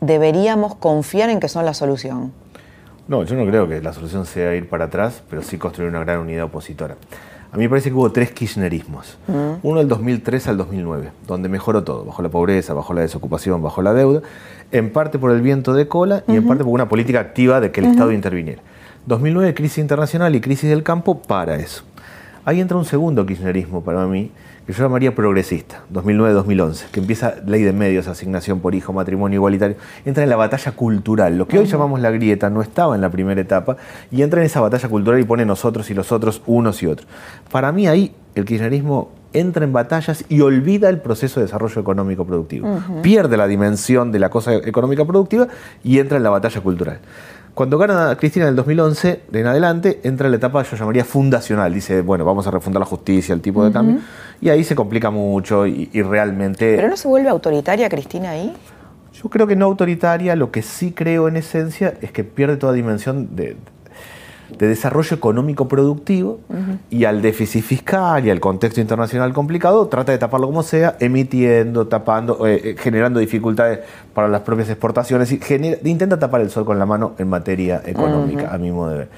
deberíamos confiar en que son la solución? No, yo no creo que la solución sea ir para atrás, pero sí construir una gran unidad opositora. A mí me parece que hubo tres kirchnerismos. Mm. Uno del 2003 al 2009, donde mejoró todo, bajo la pobreza, bajo la desocupación, bajo la deuda, en parte por el viento de cola y en parte por una política activa de que el Estado interviniera. 2009, crisis internacional y crisis del campo para eso. Ahí entra un segundo kirchnerismo para mí, que yo llamaría progresista, 2009-2011, que empieza ley de medios, asignación por hijo, matrimonio igualitario, entra en la batalla cultural. Lo que hoy llamamos la grieta no estaba en la primera etapa y entra en esa batalla cultural y pone nosotros y los otros, unos y otros. Para mí ahí el kirchnerismo entra en batallas y olvida el proceso de desarrollo económico productivo. Pierde la dimensión de la cosa económica productiva y entra en la batalla cultural. Cuando gana Cristina en el 2011, de en adelante, entra en la etapa, yo llamaría fundacional. Dice, bueno, vamos a refundar la justicia, el tipo de cambio. Y ahí se complica mucho y, y, realmente... ¿Pero no se vuelve autoritaria Cristina ahí? Yo creo que no autoritaria, lo que sí creo en esencia es que pierde toda dimensión de, de desarrollo económico productivo y al déficit fiscal y al contexto internacional complicado trata de taparlo como sea, emitiendo, tapando, eh, eh, generando dificultades para las propias exportaciones y intenta tapar el sol con la mano en materia económica, a mi modo de ver.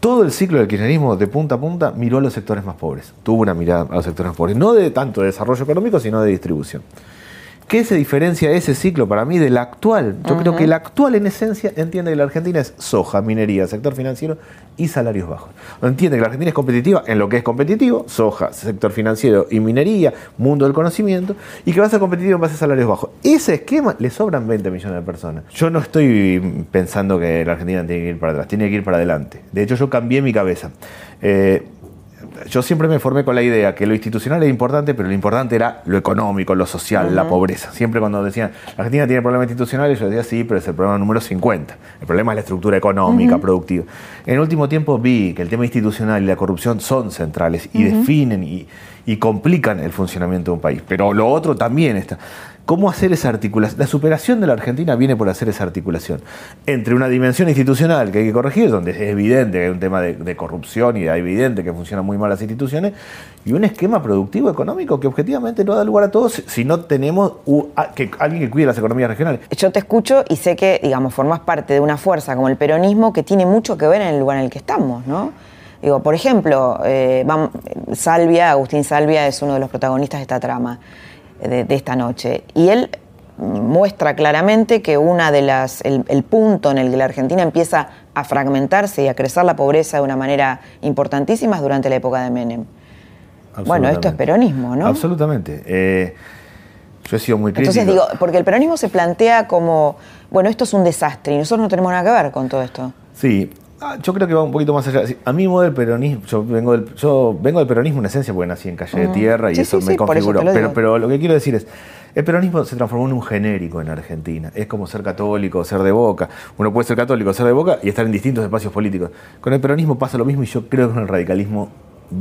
Todo el ciclo del kirchnerismo de punta a punta miró a los sectores más pobres, tuvo una mirada a los sectores más pobres, no de tanto de desarrollo económico, sino de distribución. ¿Qué se diferencia ese ciclo para mí del actual? Yo creo que el actual en esencia entiende que la Argentina es soja, minería, sector financiero y salarios bajos. Entiende que la Argentina es competitiva en lo que es competitivo, soja, sector financiero y minería, mundo del conocimiento, y que va a ser competitivo en base a salarios bajos. Ese esquema le sobran 20 millones de personas. Yo no estoy pensando que la Argentina tiene que ir para atrás, tiene que ir para adelante. De hecho, yo cambié mi cabeza. Eh, yo siempre me formé con la idea que lo institucional era importante, pero lo importante era lo económico, lo social, la pobreza. Siempre cuando decían, la Argentina tiene problemas institucionales, yo decía, sí, pero es el problema número 50. El problema es la estructura económica, productiva. En el último tiempo vi que el tema institucional y la corrupción son centrales y definen y, y complican el funcionamiento de un país. Pero lo otro también está. ¿Cómo hacer esa articulación? La superación de la Argentina viene por hacer esa articulación entre una dimensión institucional que hay que corregir, donde es evidente que hay un tema de, corrupción y es evidente que funcionan muy mal las instituciones, y un esquema productivo económico que objetivamente no da lugar a todos si no tenemos que, alguien que cuide las economías regionales. Yo te escucho y sé que, digamos, formas parte de una fuerza como el peronismo que tiene mucho que ver en el lugar en el que estamos, ¿no? Digo, por ejemplo, eh, Salvia, Agustín Salvia es uno de los protagonistas de esta trama de, esta noche. Y él muestra claramente que una de las el, punto en el que la Argentina empieza a fragmentarse y a crecer la pobreza de una manera importantísima es durante la época de Menem. Bueno, esto es peronismo, ¿no? Absolutamente. Eh, yo he sido muy crítico. Entonces digo, porque el peronismo se plantea como, bueno, esto es un desastre y nosotros no tenemos nada que ver con todo esto. Sí, Ah, yo creo que va un poquito más allá. A mí del peronismo, yo vengo del, yo vengo del peronismo en esencia porque nací en Calle de Tierra y eso me configuró. pero, pero lo que quiero decir es, el peronismo se transformó en un genérico en Argentina. Es como ser católico, ser de boca. Uno puede ser católico, ser de boca y estar en distintos espacios políticos. Con el peronismo pasa lo mismo y yo creo que con el radicalismo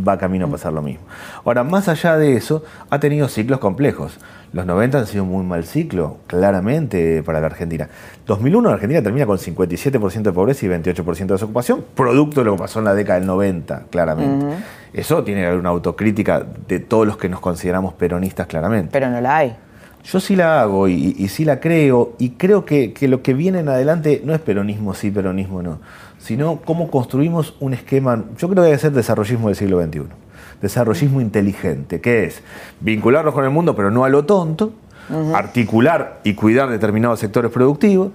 va camino a pasar lo mismo. Ahora, más allá de eso, ha tenido ciclos complejos. Los 90 han sido un muy mal ciclo, claramente, para la Argentina. 2001 la Argentina termina con 57% de pobreza y 28% de desocupación, producto de lo que pasó en la década del 90, claramente. Eso tiene que haber una autocrítica de todos los que nos consideramos peronistas, claramente. Pero no la hay. Yo sí la hago y, sí la creo, y creo que, que, lo que viene en adelante no es peronismo sí, peronismo no, sino cómo construimos un esquema, yo creo que debe ser desarrollismo del siglo XXI desarrollismo inteligente, que es vincularnos con el mundo, pero no a lo tonto, articular y cuidar determinados sectores productivos,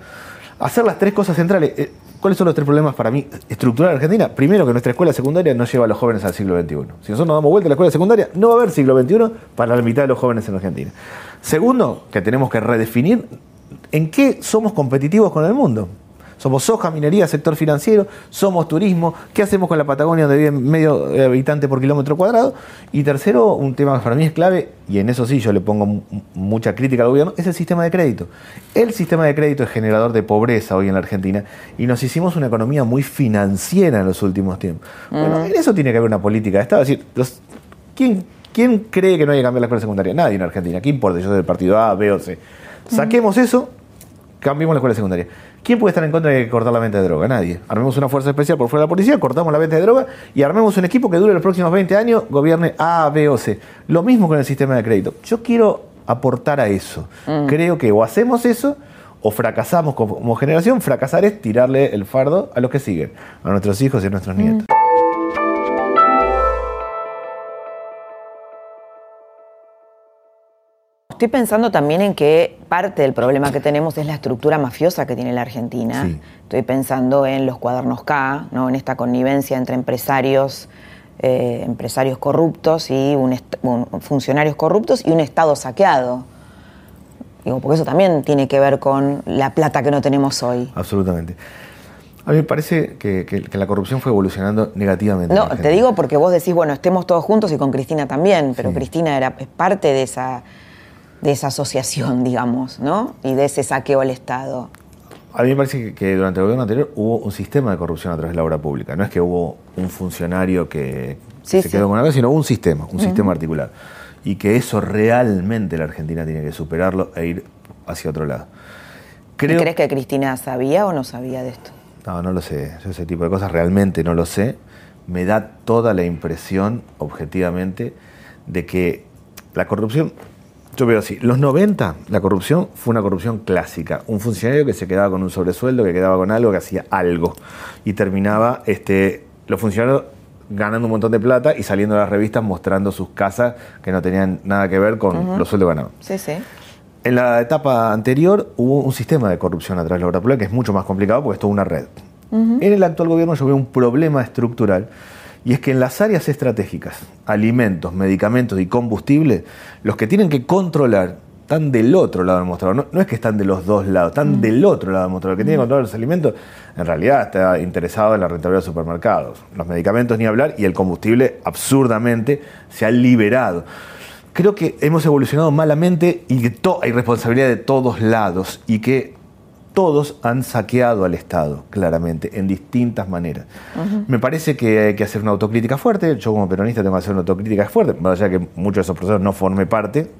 hacer las tres cosas centrales. Eh, ¿Cuáles son los tres problemas para mí estructural Argentina? Primero, que nuestra escuela secundaria no lleva a los jóvenes al siglo XXI. Si nosotros nos damos vuelta a la escuela secundaria, no va a haber siglo XXI para la mitad de los jóvenes en Argentina. Segundo, que tenemos que redefinir en qué somos competitivos con el mundo. Somos soja, minería, sector financiero, somos turismo. ¿Qué hacemos con la Patagonia donde vive medio habitante por kilómetro cuadrado? Y tercero, un tema que para mí es clave, y en eso sí yo le pongo mucha crítica al gobierno, es el sistema de crédito. El sistema de crédito es generador de pobreza hoy en la Argentina y nos hicimos una economía muy financiera en los últimos tiempos. Bueno, en eso tiene que haber una política de Estado. Es decir, ¿quién, ¿quién cree que no hay que cambiar la escuela secundaria? Nadie en Argentina. ¿Qué importa? Yo soy del partido A, B o C. Saquemos eso, cambiemos la escuela secundaria. ¿Quién puede estar en contra de cortar la venta de droga? Nadie. Armemos una fuerza especial por fuera de la policía, cortamos la venta de droga y armemos un equipo que dure los próximos 20 años, gobierne A, B o C. Lo mismo con el sistema de crédito. Yo quiero aportar a eso. Mm. Creo que o hacemos eso o fracasamos como generación. Fracasar es tirarle el fardo a los que siguen, a nuestros hijos y a nuestros nietos. Estoy pensando también en que parte del problema que tenemos es la estructura mafiosa que tiene la Argentina. Estoy pensando en los cuadernos K, ¿no? en esta connivencia entre empresarios, eh, empresarios corruptos y funcionarios corruptos y un Estado saqueado. Digo, porque eso también tiene que ver con la plata que no tenemos hoy. Absolutamente. A mí me parece que, la corrupción fue evolucionando negativamente. No, te digo porque vos decís, bueno, estemos todos juntos y con Cristina también, pero Cristina era parte de esa, de esa asociación, digamos, ¿no? Y de ese saqueo al Estado. A mí me parece que durante el gobierno anterior hubo un sistema de corrupción a través de la obra pública. No es que hubo un funcionario que, se quedó con algo, sino un sistema, un sistema articulado. Y que eso realmente la Argentina tiene que superarlo e ir hacia otro lado. ¿Crees que Cristina sabía o no sabía de esto? No, no lo sé. ese tipo de cosas realmente no lo sé. Me da toda la impresión, objetivamente, de que la corrupción, yo veo así, los 90 la corrupción fue una corrupción clásica. Un funcionario que se quedaba con un sobresueldo, que quedaba con algo, que hacía algo. Y terminaba este, los funcionarios ganando un montón de plata y saliendo a las revistas mostrando sus casas que no tenían nada que ver con los sueldos ganados. Sí, sí. En la etapa anterior hubo un sistema de corrupción a través de la obra pública que es mucho más complicado porque es toda una red. En el actual gobierno yo veo un problema estructural y es que en las áreas estratégicas, alimentos, medicamentos y combustible, los que tienen que controlar están del otro lado del mostrador. No, es que están de los dos lados, están del otro lado del mostrador. El que tiene que controlar los alimentos, en realidad está interesado en la rentabilidad de los supermercados. Los medicamentos ni hablar y el combustible absurdamente se ha liberado creo que hemos evolucionado malamente y que hay responsabilidad de todos lados y que todos han saqueado al Estado, claramente, en distintas maneras. Me parece que hay que hacer una autocrítica fuerte. Yo como peronista tengo que hacer una autocrítica fuerte, más allá de que muchos de esos procesos no forme parte.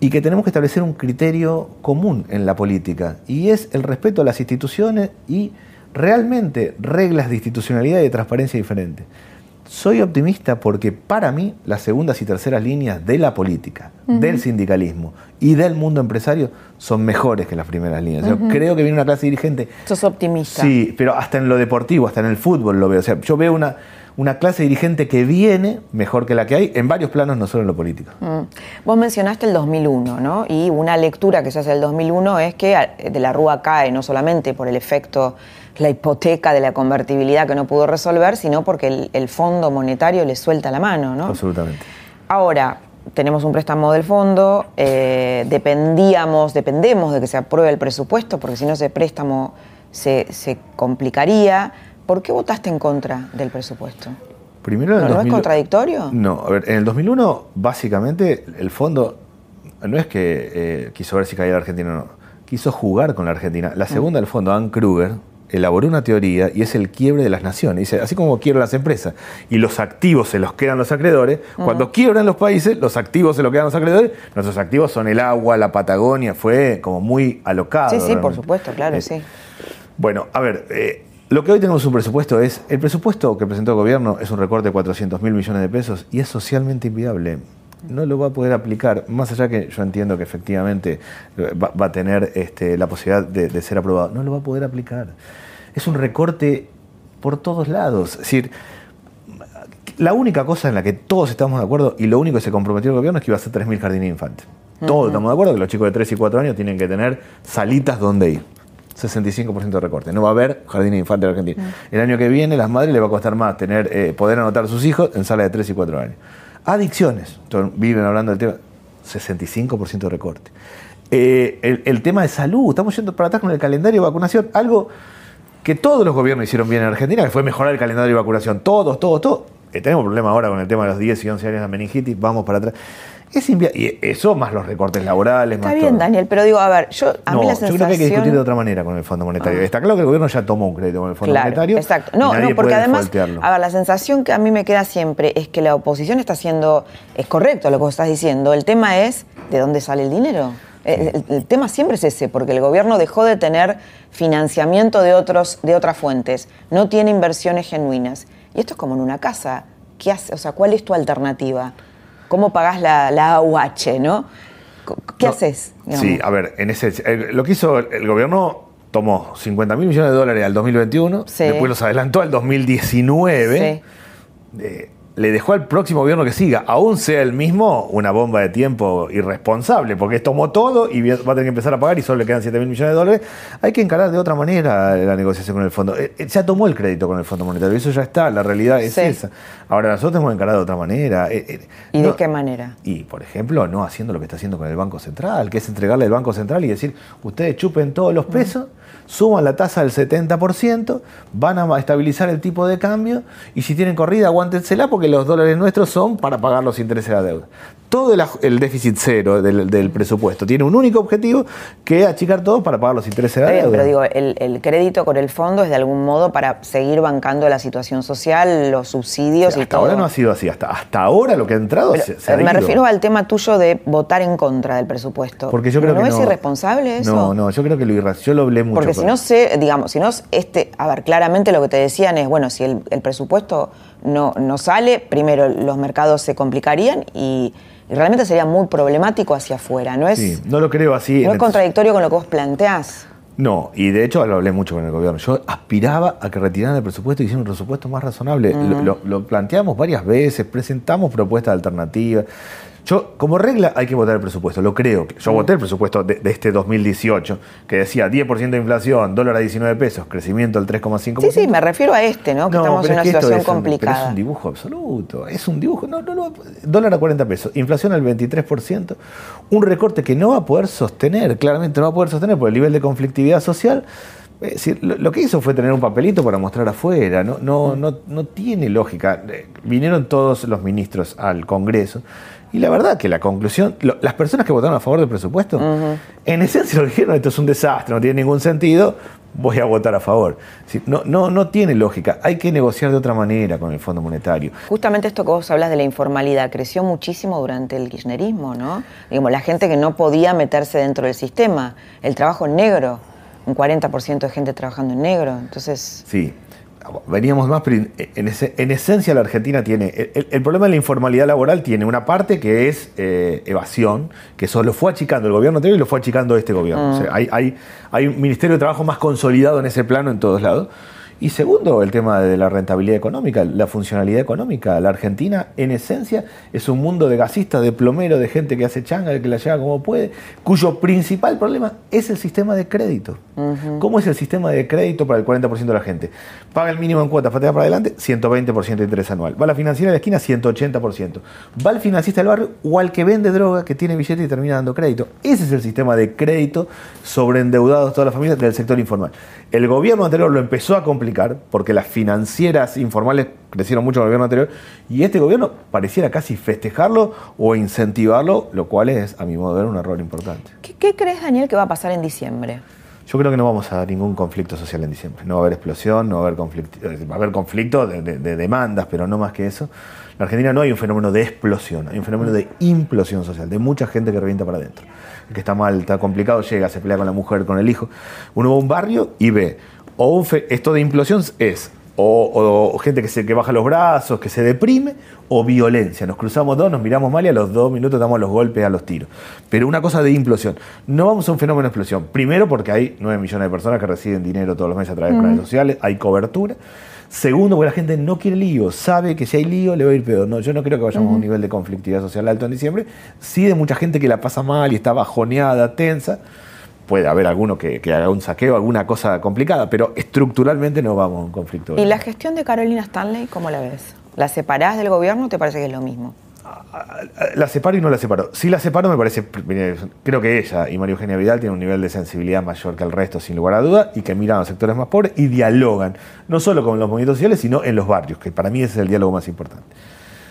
Y que tenemos que establecer un criterio común en la política. Y es el respeto a las instituciones y realmente reglas de institucionalidad y de transparencia diferentes. Soy optimista porque para mí las segundas y terceras líneas de la política, del sindicalismo y del mundo empresario son mejores que las primeras líneas. Yo creo que viene una clase dirigente. Sos optimista. Sí, pero hasta en lo deportivo, hasta en el fútbol lo veo. O sea, yo veo una, una clase dirigente que viene mejor que la que hay en varios planos, no solo en lo político. Mm. Vos mencionaste el 2001, ¿no? Y una lectura que se hace del 2001 es que de la Rúa cae no solamente por el efecto la hipoteca de la convertibilidad que no pudo resolver, sino porque el, Fondo Monetario le suelta la mano, ¿no? Absolutamente. Ahora, tenemos un préstamo del fondo, eh, dependíamos, dependemos de que se apruebe el presupuesto, porque si no ese préstamo se, complicaría. ¿Por qué votaste en contra del presupuesto? Primero, ¿No, es contradictorio? No, a ver, en el 2001 básicamente el fondo no es que eh, quiso ver si caía la Argentina o no, quiso jugar con la Argentina. La segunda del fondo, Ann Kruger, elaboró una teoría y es el quiebre de las naciones. Dice, así como quiebran las empresas y los activos se los quedan los acreedores, cuando quiebran los países, los activos se los quedan los acreedores, nuestros activos son el agua, la Patagonia, fue como muy alocado. Sí, sí, por supuesto, claro, eh, sí. Bueno, a ver, eh, lo que hoy tenemos un presupuesto es, el presupuesto que presentó el gobierno es un recorte de 400 mil millones de pesos y es socialmente inviable no lo va a poder aplicar, más allá que yo entiendo que efectivamente eh, va, a tener este, la posibilidad de, ser aprobado, no lo va a poder aplicar. Es un recorte por todos lados. Es decir, la única cosa en la que todos estamos de acuerdo y lo único que se comprometió el gobierno es que iba a ser 3.000 jardines infantes. Todos estamos de acuerdo que los chicos de 3 y 4 años tienen que tener salitas donde ir. 65% de recorte. No va a haber jardines de infantes en Argentina. El año que viene, las madres les va a costar más tener, eh, poder anotar a sus hijos en sala de 3 y 4 años. Adicciones, viven hablando del tema, 65% de recorte. Eh, el, tema de salud, estamos yendo para atrás con el calendario de vacunación, algo que todos los gobiernos hicieron bien en Argentina, que fue mejorar el calendario de vacunación, todos, todos, todos. Eh, tenemos problema ahora con el tema de los 10 y 11 años de meningitis, vamos para atrás. Es y eso más los recortes laborales. Está bien, Daniel, pero digo, a ver, yo a mí la sensación... Yo creo que hay que discutir de otra manera con el Fondo Monetario. Ah. Está claro que el gobierno ya tomó un crédito con el Fondo Monetario. Exacto. No, no, porque además, a ver, la sensación que a mí me queda siempre es que la oposición está haciendo, es correcto lo que vos estás diciendo. El tema es de dónde sale el dinero. El, tema siempre es ese, porque el gobierno dejó de tener financiamiento de, otros, de otras fuentes, no tiene inversiones genuinas. Y esto es como en una casa. ¿Qué hace? O sea, ¿cuál es tu alternativa? ¿Cómo pagás la, la AUH, no? ¿Qué haces? Sí, a ver, en ese, lo que hizo el, gobierno tomó 50 mil millones de dólares al 2021, después los adelantó al 2019. Le dejó al próximo gobierno que siga, aún sea el mismo, una bomba de tiempo irresponsable, porque tomó todo y va a tener que empezar a pagar y solo le quedan 7 mil millones de dólares. Hay que encarar de otra manera la negociación con el fondo. Eh, eh, ya tomó el crédito con el Fondo Monetario, eso ya está, la realidad es esa. Ahora nosotros hemos encarado de otra manera. Eh, ¿Y de qué manera? Y, por ejemplo, no haciendo lo que está haciendo con el Banco Central, que es entregarle al Banco Central y decir, ustedes chupen todos los pesos suman la tasa del 70%, van a estabilizar el tipo de cambio y si tienen corrida, aguántensela porque los dólares nuestros son para pagar los intereses de la deuda todo el, déficit cero del, presupuesto. Tiene un único objetivo que es achicar todo para pagar los intereses de la deuda. Pero digo, el, crédito con el fondo es de algún modo para seguir bancando la situación social, los subsidios y hasta todo. Hasta ahora no ha sido así. Hasta, hasta ahora lo que ha entrado se, Me refiero al tema tuyo de votar en contra del presupuesto. Porque yo creo ¿No que es irresponsable eso? No, no, yo creo que lo irracional. Yo lo hablé mucho. Porque si no sé, digamos, si no, este, a ver, claramente lo que te decían es, bueno, si el, presupuesto no, no sale, primero los mercados se complicarían y y realmente sería muy problemático hacia afuera, ¿no es? Sí, no lo creo así. ¿No es contradictorio con lo que vos planteás? No, y de hecho lo hablé mucho con el gobierno. Yo aspiraba a que retiraran el presupuesto y hicieran un presupuesto más razonable. lo, lo, planteamos varias veces, presentamos propuestas alternativas. Yo, como regla, hay que votar el presupuesto, lo creo. Yo voté el presupuesto de, este 2018, que decía 10% de inflación, dólar a 19 pesos, crecimiento al 3,5%. Sí, sí, me refiero a este, ¿no? Que estamos en una situación complicada. pero es un dibujo absoluto, es un dibujo. No, no, no, dólar a 40 pesos, inflación al 23%, un recorte que no va a poder sostener, claramente no va a poder sostener por el nivel de conflictividad social. Es decir, lo, que hizo fue tener un papelito para mostrar afuera, no, no, no, no tiene lógica. Eh, vinieron todos los ministros al Congreso y la verdad que la conclusión, las personas que votaron a favor del presupuesto, en esencia lo dijeron, esto es un desastre, no tiene ningún sentido, voy a votar a favor. No, no, no tiene lógica, hay que negociar de otra manera con el Fondo Monetario. Justamente esto que vos hablas de la informalidad creció muchísimo durante el kirchnerismo, ¿no? Digamos, la gente que no podía meterse dentro del sistema, el trabajo negro, un 40% de gente trabajando en negro, entonces... Sí, veníamos más, pero en, esencia la Argentina tiene, el, problema de la informalidad laboral tiene una parte que es eh, evasión, que eso lo fue achicando el gobierno anterior y lo fue achicando este gobierno. Mm. hay, hay, hay un Ministerio de Trabajo más consolidado en ese plano en todos lados. Y segundo, el tema de la rentabilidad económica, la funcionalidad económica. La Argentina, en esencia, es un mundo de gasistas, de plomero, de gente que hace changa, que la lleva como puede, cuyo principal problema es el sistema de crédito. ¿Cómo es el sistema de crédito para el 40% de la gente? Paga el mínimo en cuotas, patea para adelante, 120% de interés anual. Va a la financiera de la esquina, 180%. Va al financista del barrio o al que vende droga, que tiene billete y termina dando crédito. Ese es el sistema de crédito sobreendeudados todas las familias del sector informal. El gobierno anterior lo empezó a complicar porque las financieras informales crecieron mucho en el gobierno anterior y este gobierno pareciera casi festejarlo o incentivarlo, lo cual es, a mi modo de ver, un error importante. ¿Qué, crees, Daniel, que va a pasar en diciembre? Yo creo que no vamos a dar ningún conflicto social en diciembre. No va a haber explosión, no va a haber conflicto, eh, va a haber conflicto de, de demandas, pero no más que eso. En Argentina no hay un fenómeno de explosión, hay un fenómeno de implosión social, de mucha gente que revienta para adentro que está mal, está complicado, llega, se pelea con la mujer, con el hijo. Uno va a un barrio y ve, o esto de implosión es o, gente que, se, que baja los brazos, que se deprime, o violencia. Nos cruzamos dos, nos miramos mal y a los dos minutos damos los golpes a los tiros. Pero una cosa de implosión. No vamos a un fenómeno de explosión. Primero porque hay 9 millones de personas que reciben dinero todos los meses a través de redes sociales, hay cobertura. Segundo, porque la gente no quiere lío, sabe que si hay lío le va a ir peor. No, yo no creo que vayamos a un nivel de conflictividad social alto en diciembre. Sí de mucha gente que la pasa mal y está bajoneada, tensa. Puede haber alguno que, haga un saqueo, alguna cosa complicada, pero estructuralmente no vamos a un conflicto. ¿Y la gestión de Carolina Stanley, cómo la ves? ¿La separás del gobierno o te parece que es lo mismo? La separo y no la separo. Si la separo me parece, creo que ella y María Eugenia Vidal tienen un nivel de sensibilidad mayor que el resto, sin lugar a duda, y que miran a los sectores más pobres y dialogan, no solo con los movimientos sociales, sino en los barrios, que para mí ese es el diálogo más importante.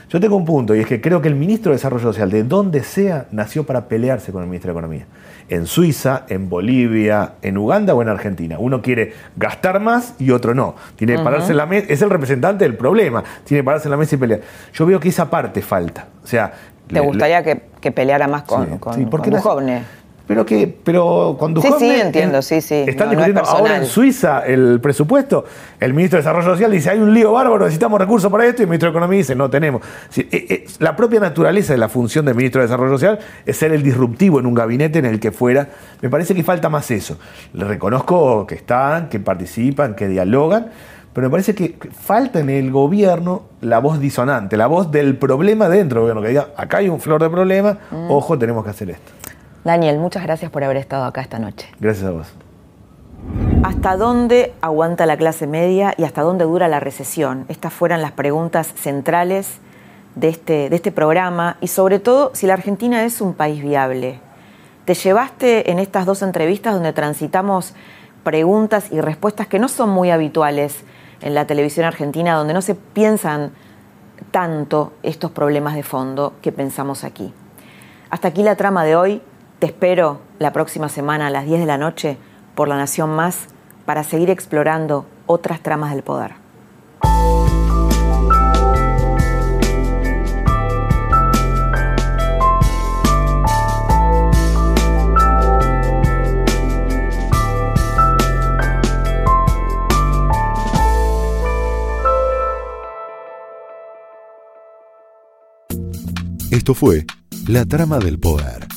Yo tengo un punto, y es que creo que el ministro de Desarrollo Social, de donde sea, nació para pelearse con el ministro de Economía. En Suiza, en Bolivia, en Uganda o en Argentina. Uno quiere gastar más y otro no. Tiene que pararse en la mesa, es el representante del problema. Tiene que pararse en la mesa y pelear. Yo veo que esa parte falta. O sea, ¿Te gustaría que, peleara más con, sí, con, sí, con jóvenes? Pero que pero con Sí, sí, entiendo, sí, sí. Están discutiendo ahora en Suiza el presupuesto. El ministro de Desarrollo Social dice, hay un lío bárbaro, necesitamos recursos para esto, y el ministro de Economía dice, no tenemos. Eh, eh, la propia naturaleza de la función del ministro de Desarrollo Social es ser el disruptivo en un gabinete en el que fuera. Me parece que falta más eso. Le reconozco que están, que participan, que dialogan, pero me parece que falta en el gobierno la voz disonante, la voz del problema dentro del gobierno, que diga, acá hay un flor de problema, mm. ojo, tenemos que hacer esto. Daniel, muchas gracias por haber estado acá esta noche. Gracias a vos. ¿Hasta dónde aguanta la clase media y hasta dónde dura la recesión? Estas fueron las preguntas centrales de este, de este programa y sobre todo si la Argentina es un país viable. Te llevaste en estas dos entrevistas donde transitamos preguntas y respuestas que no son muy habituales en la televisión argentina, donde no se piensan tanto estos problemas de fondo que pensamos aquí. Hasta aquí la trama de hoy. Te espero la próxima semana a las 10 de la noche por La Nación Más para seguir explorando otras tramas del poder. Esto fue La Trama del Poder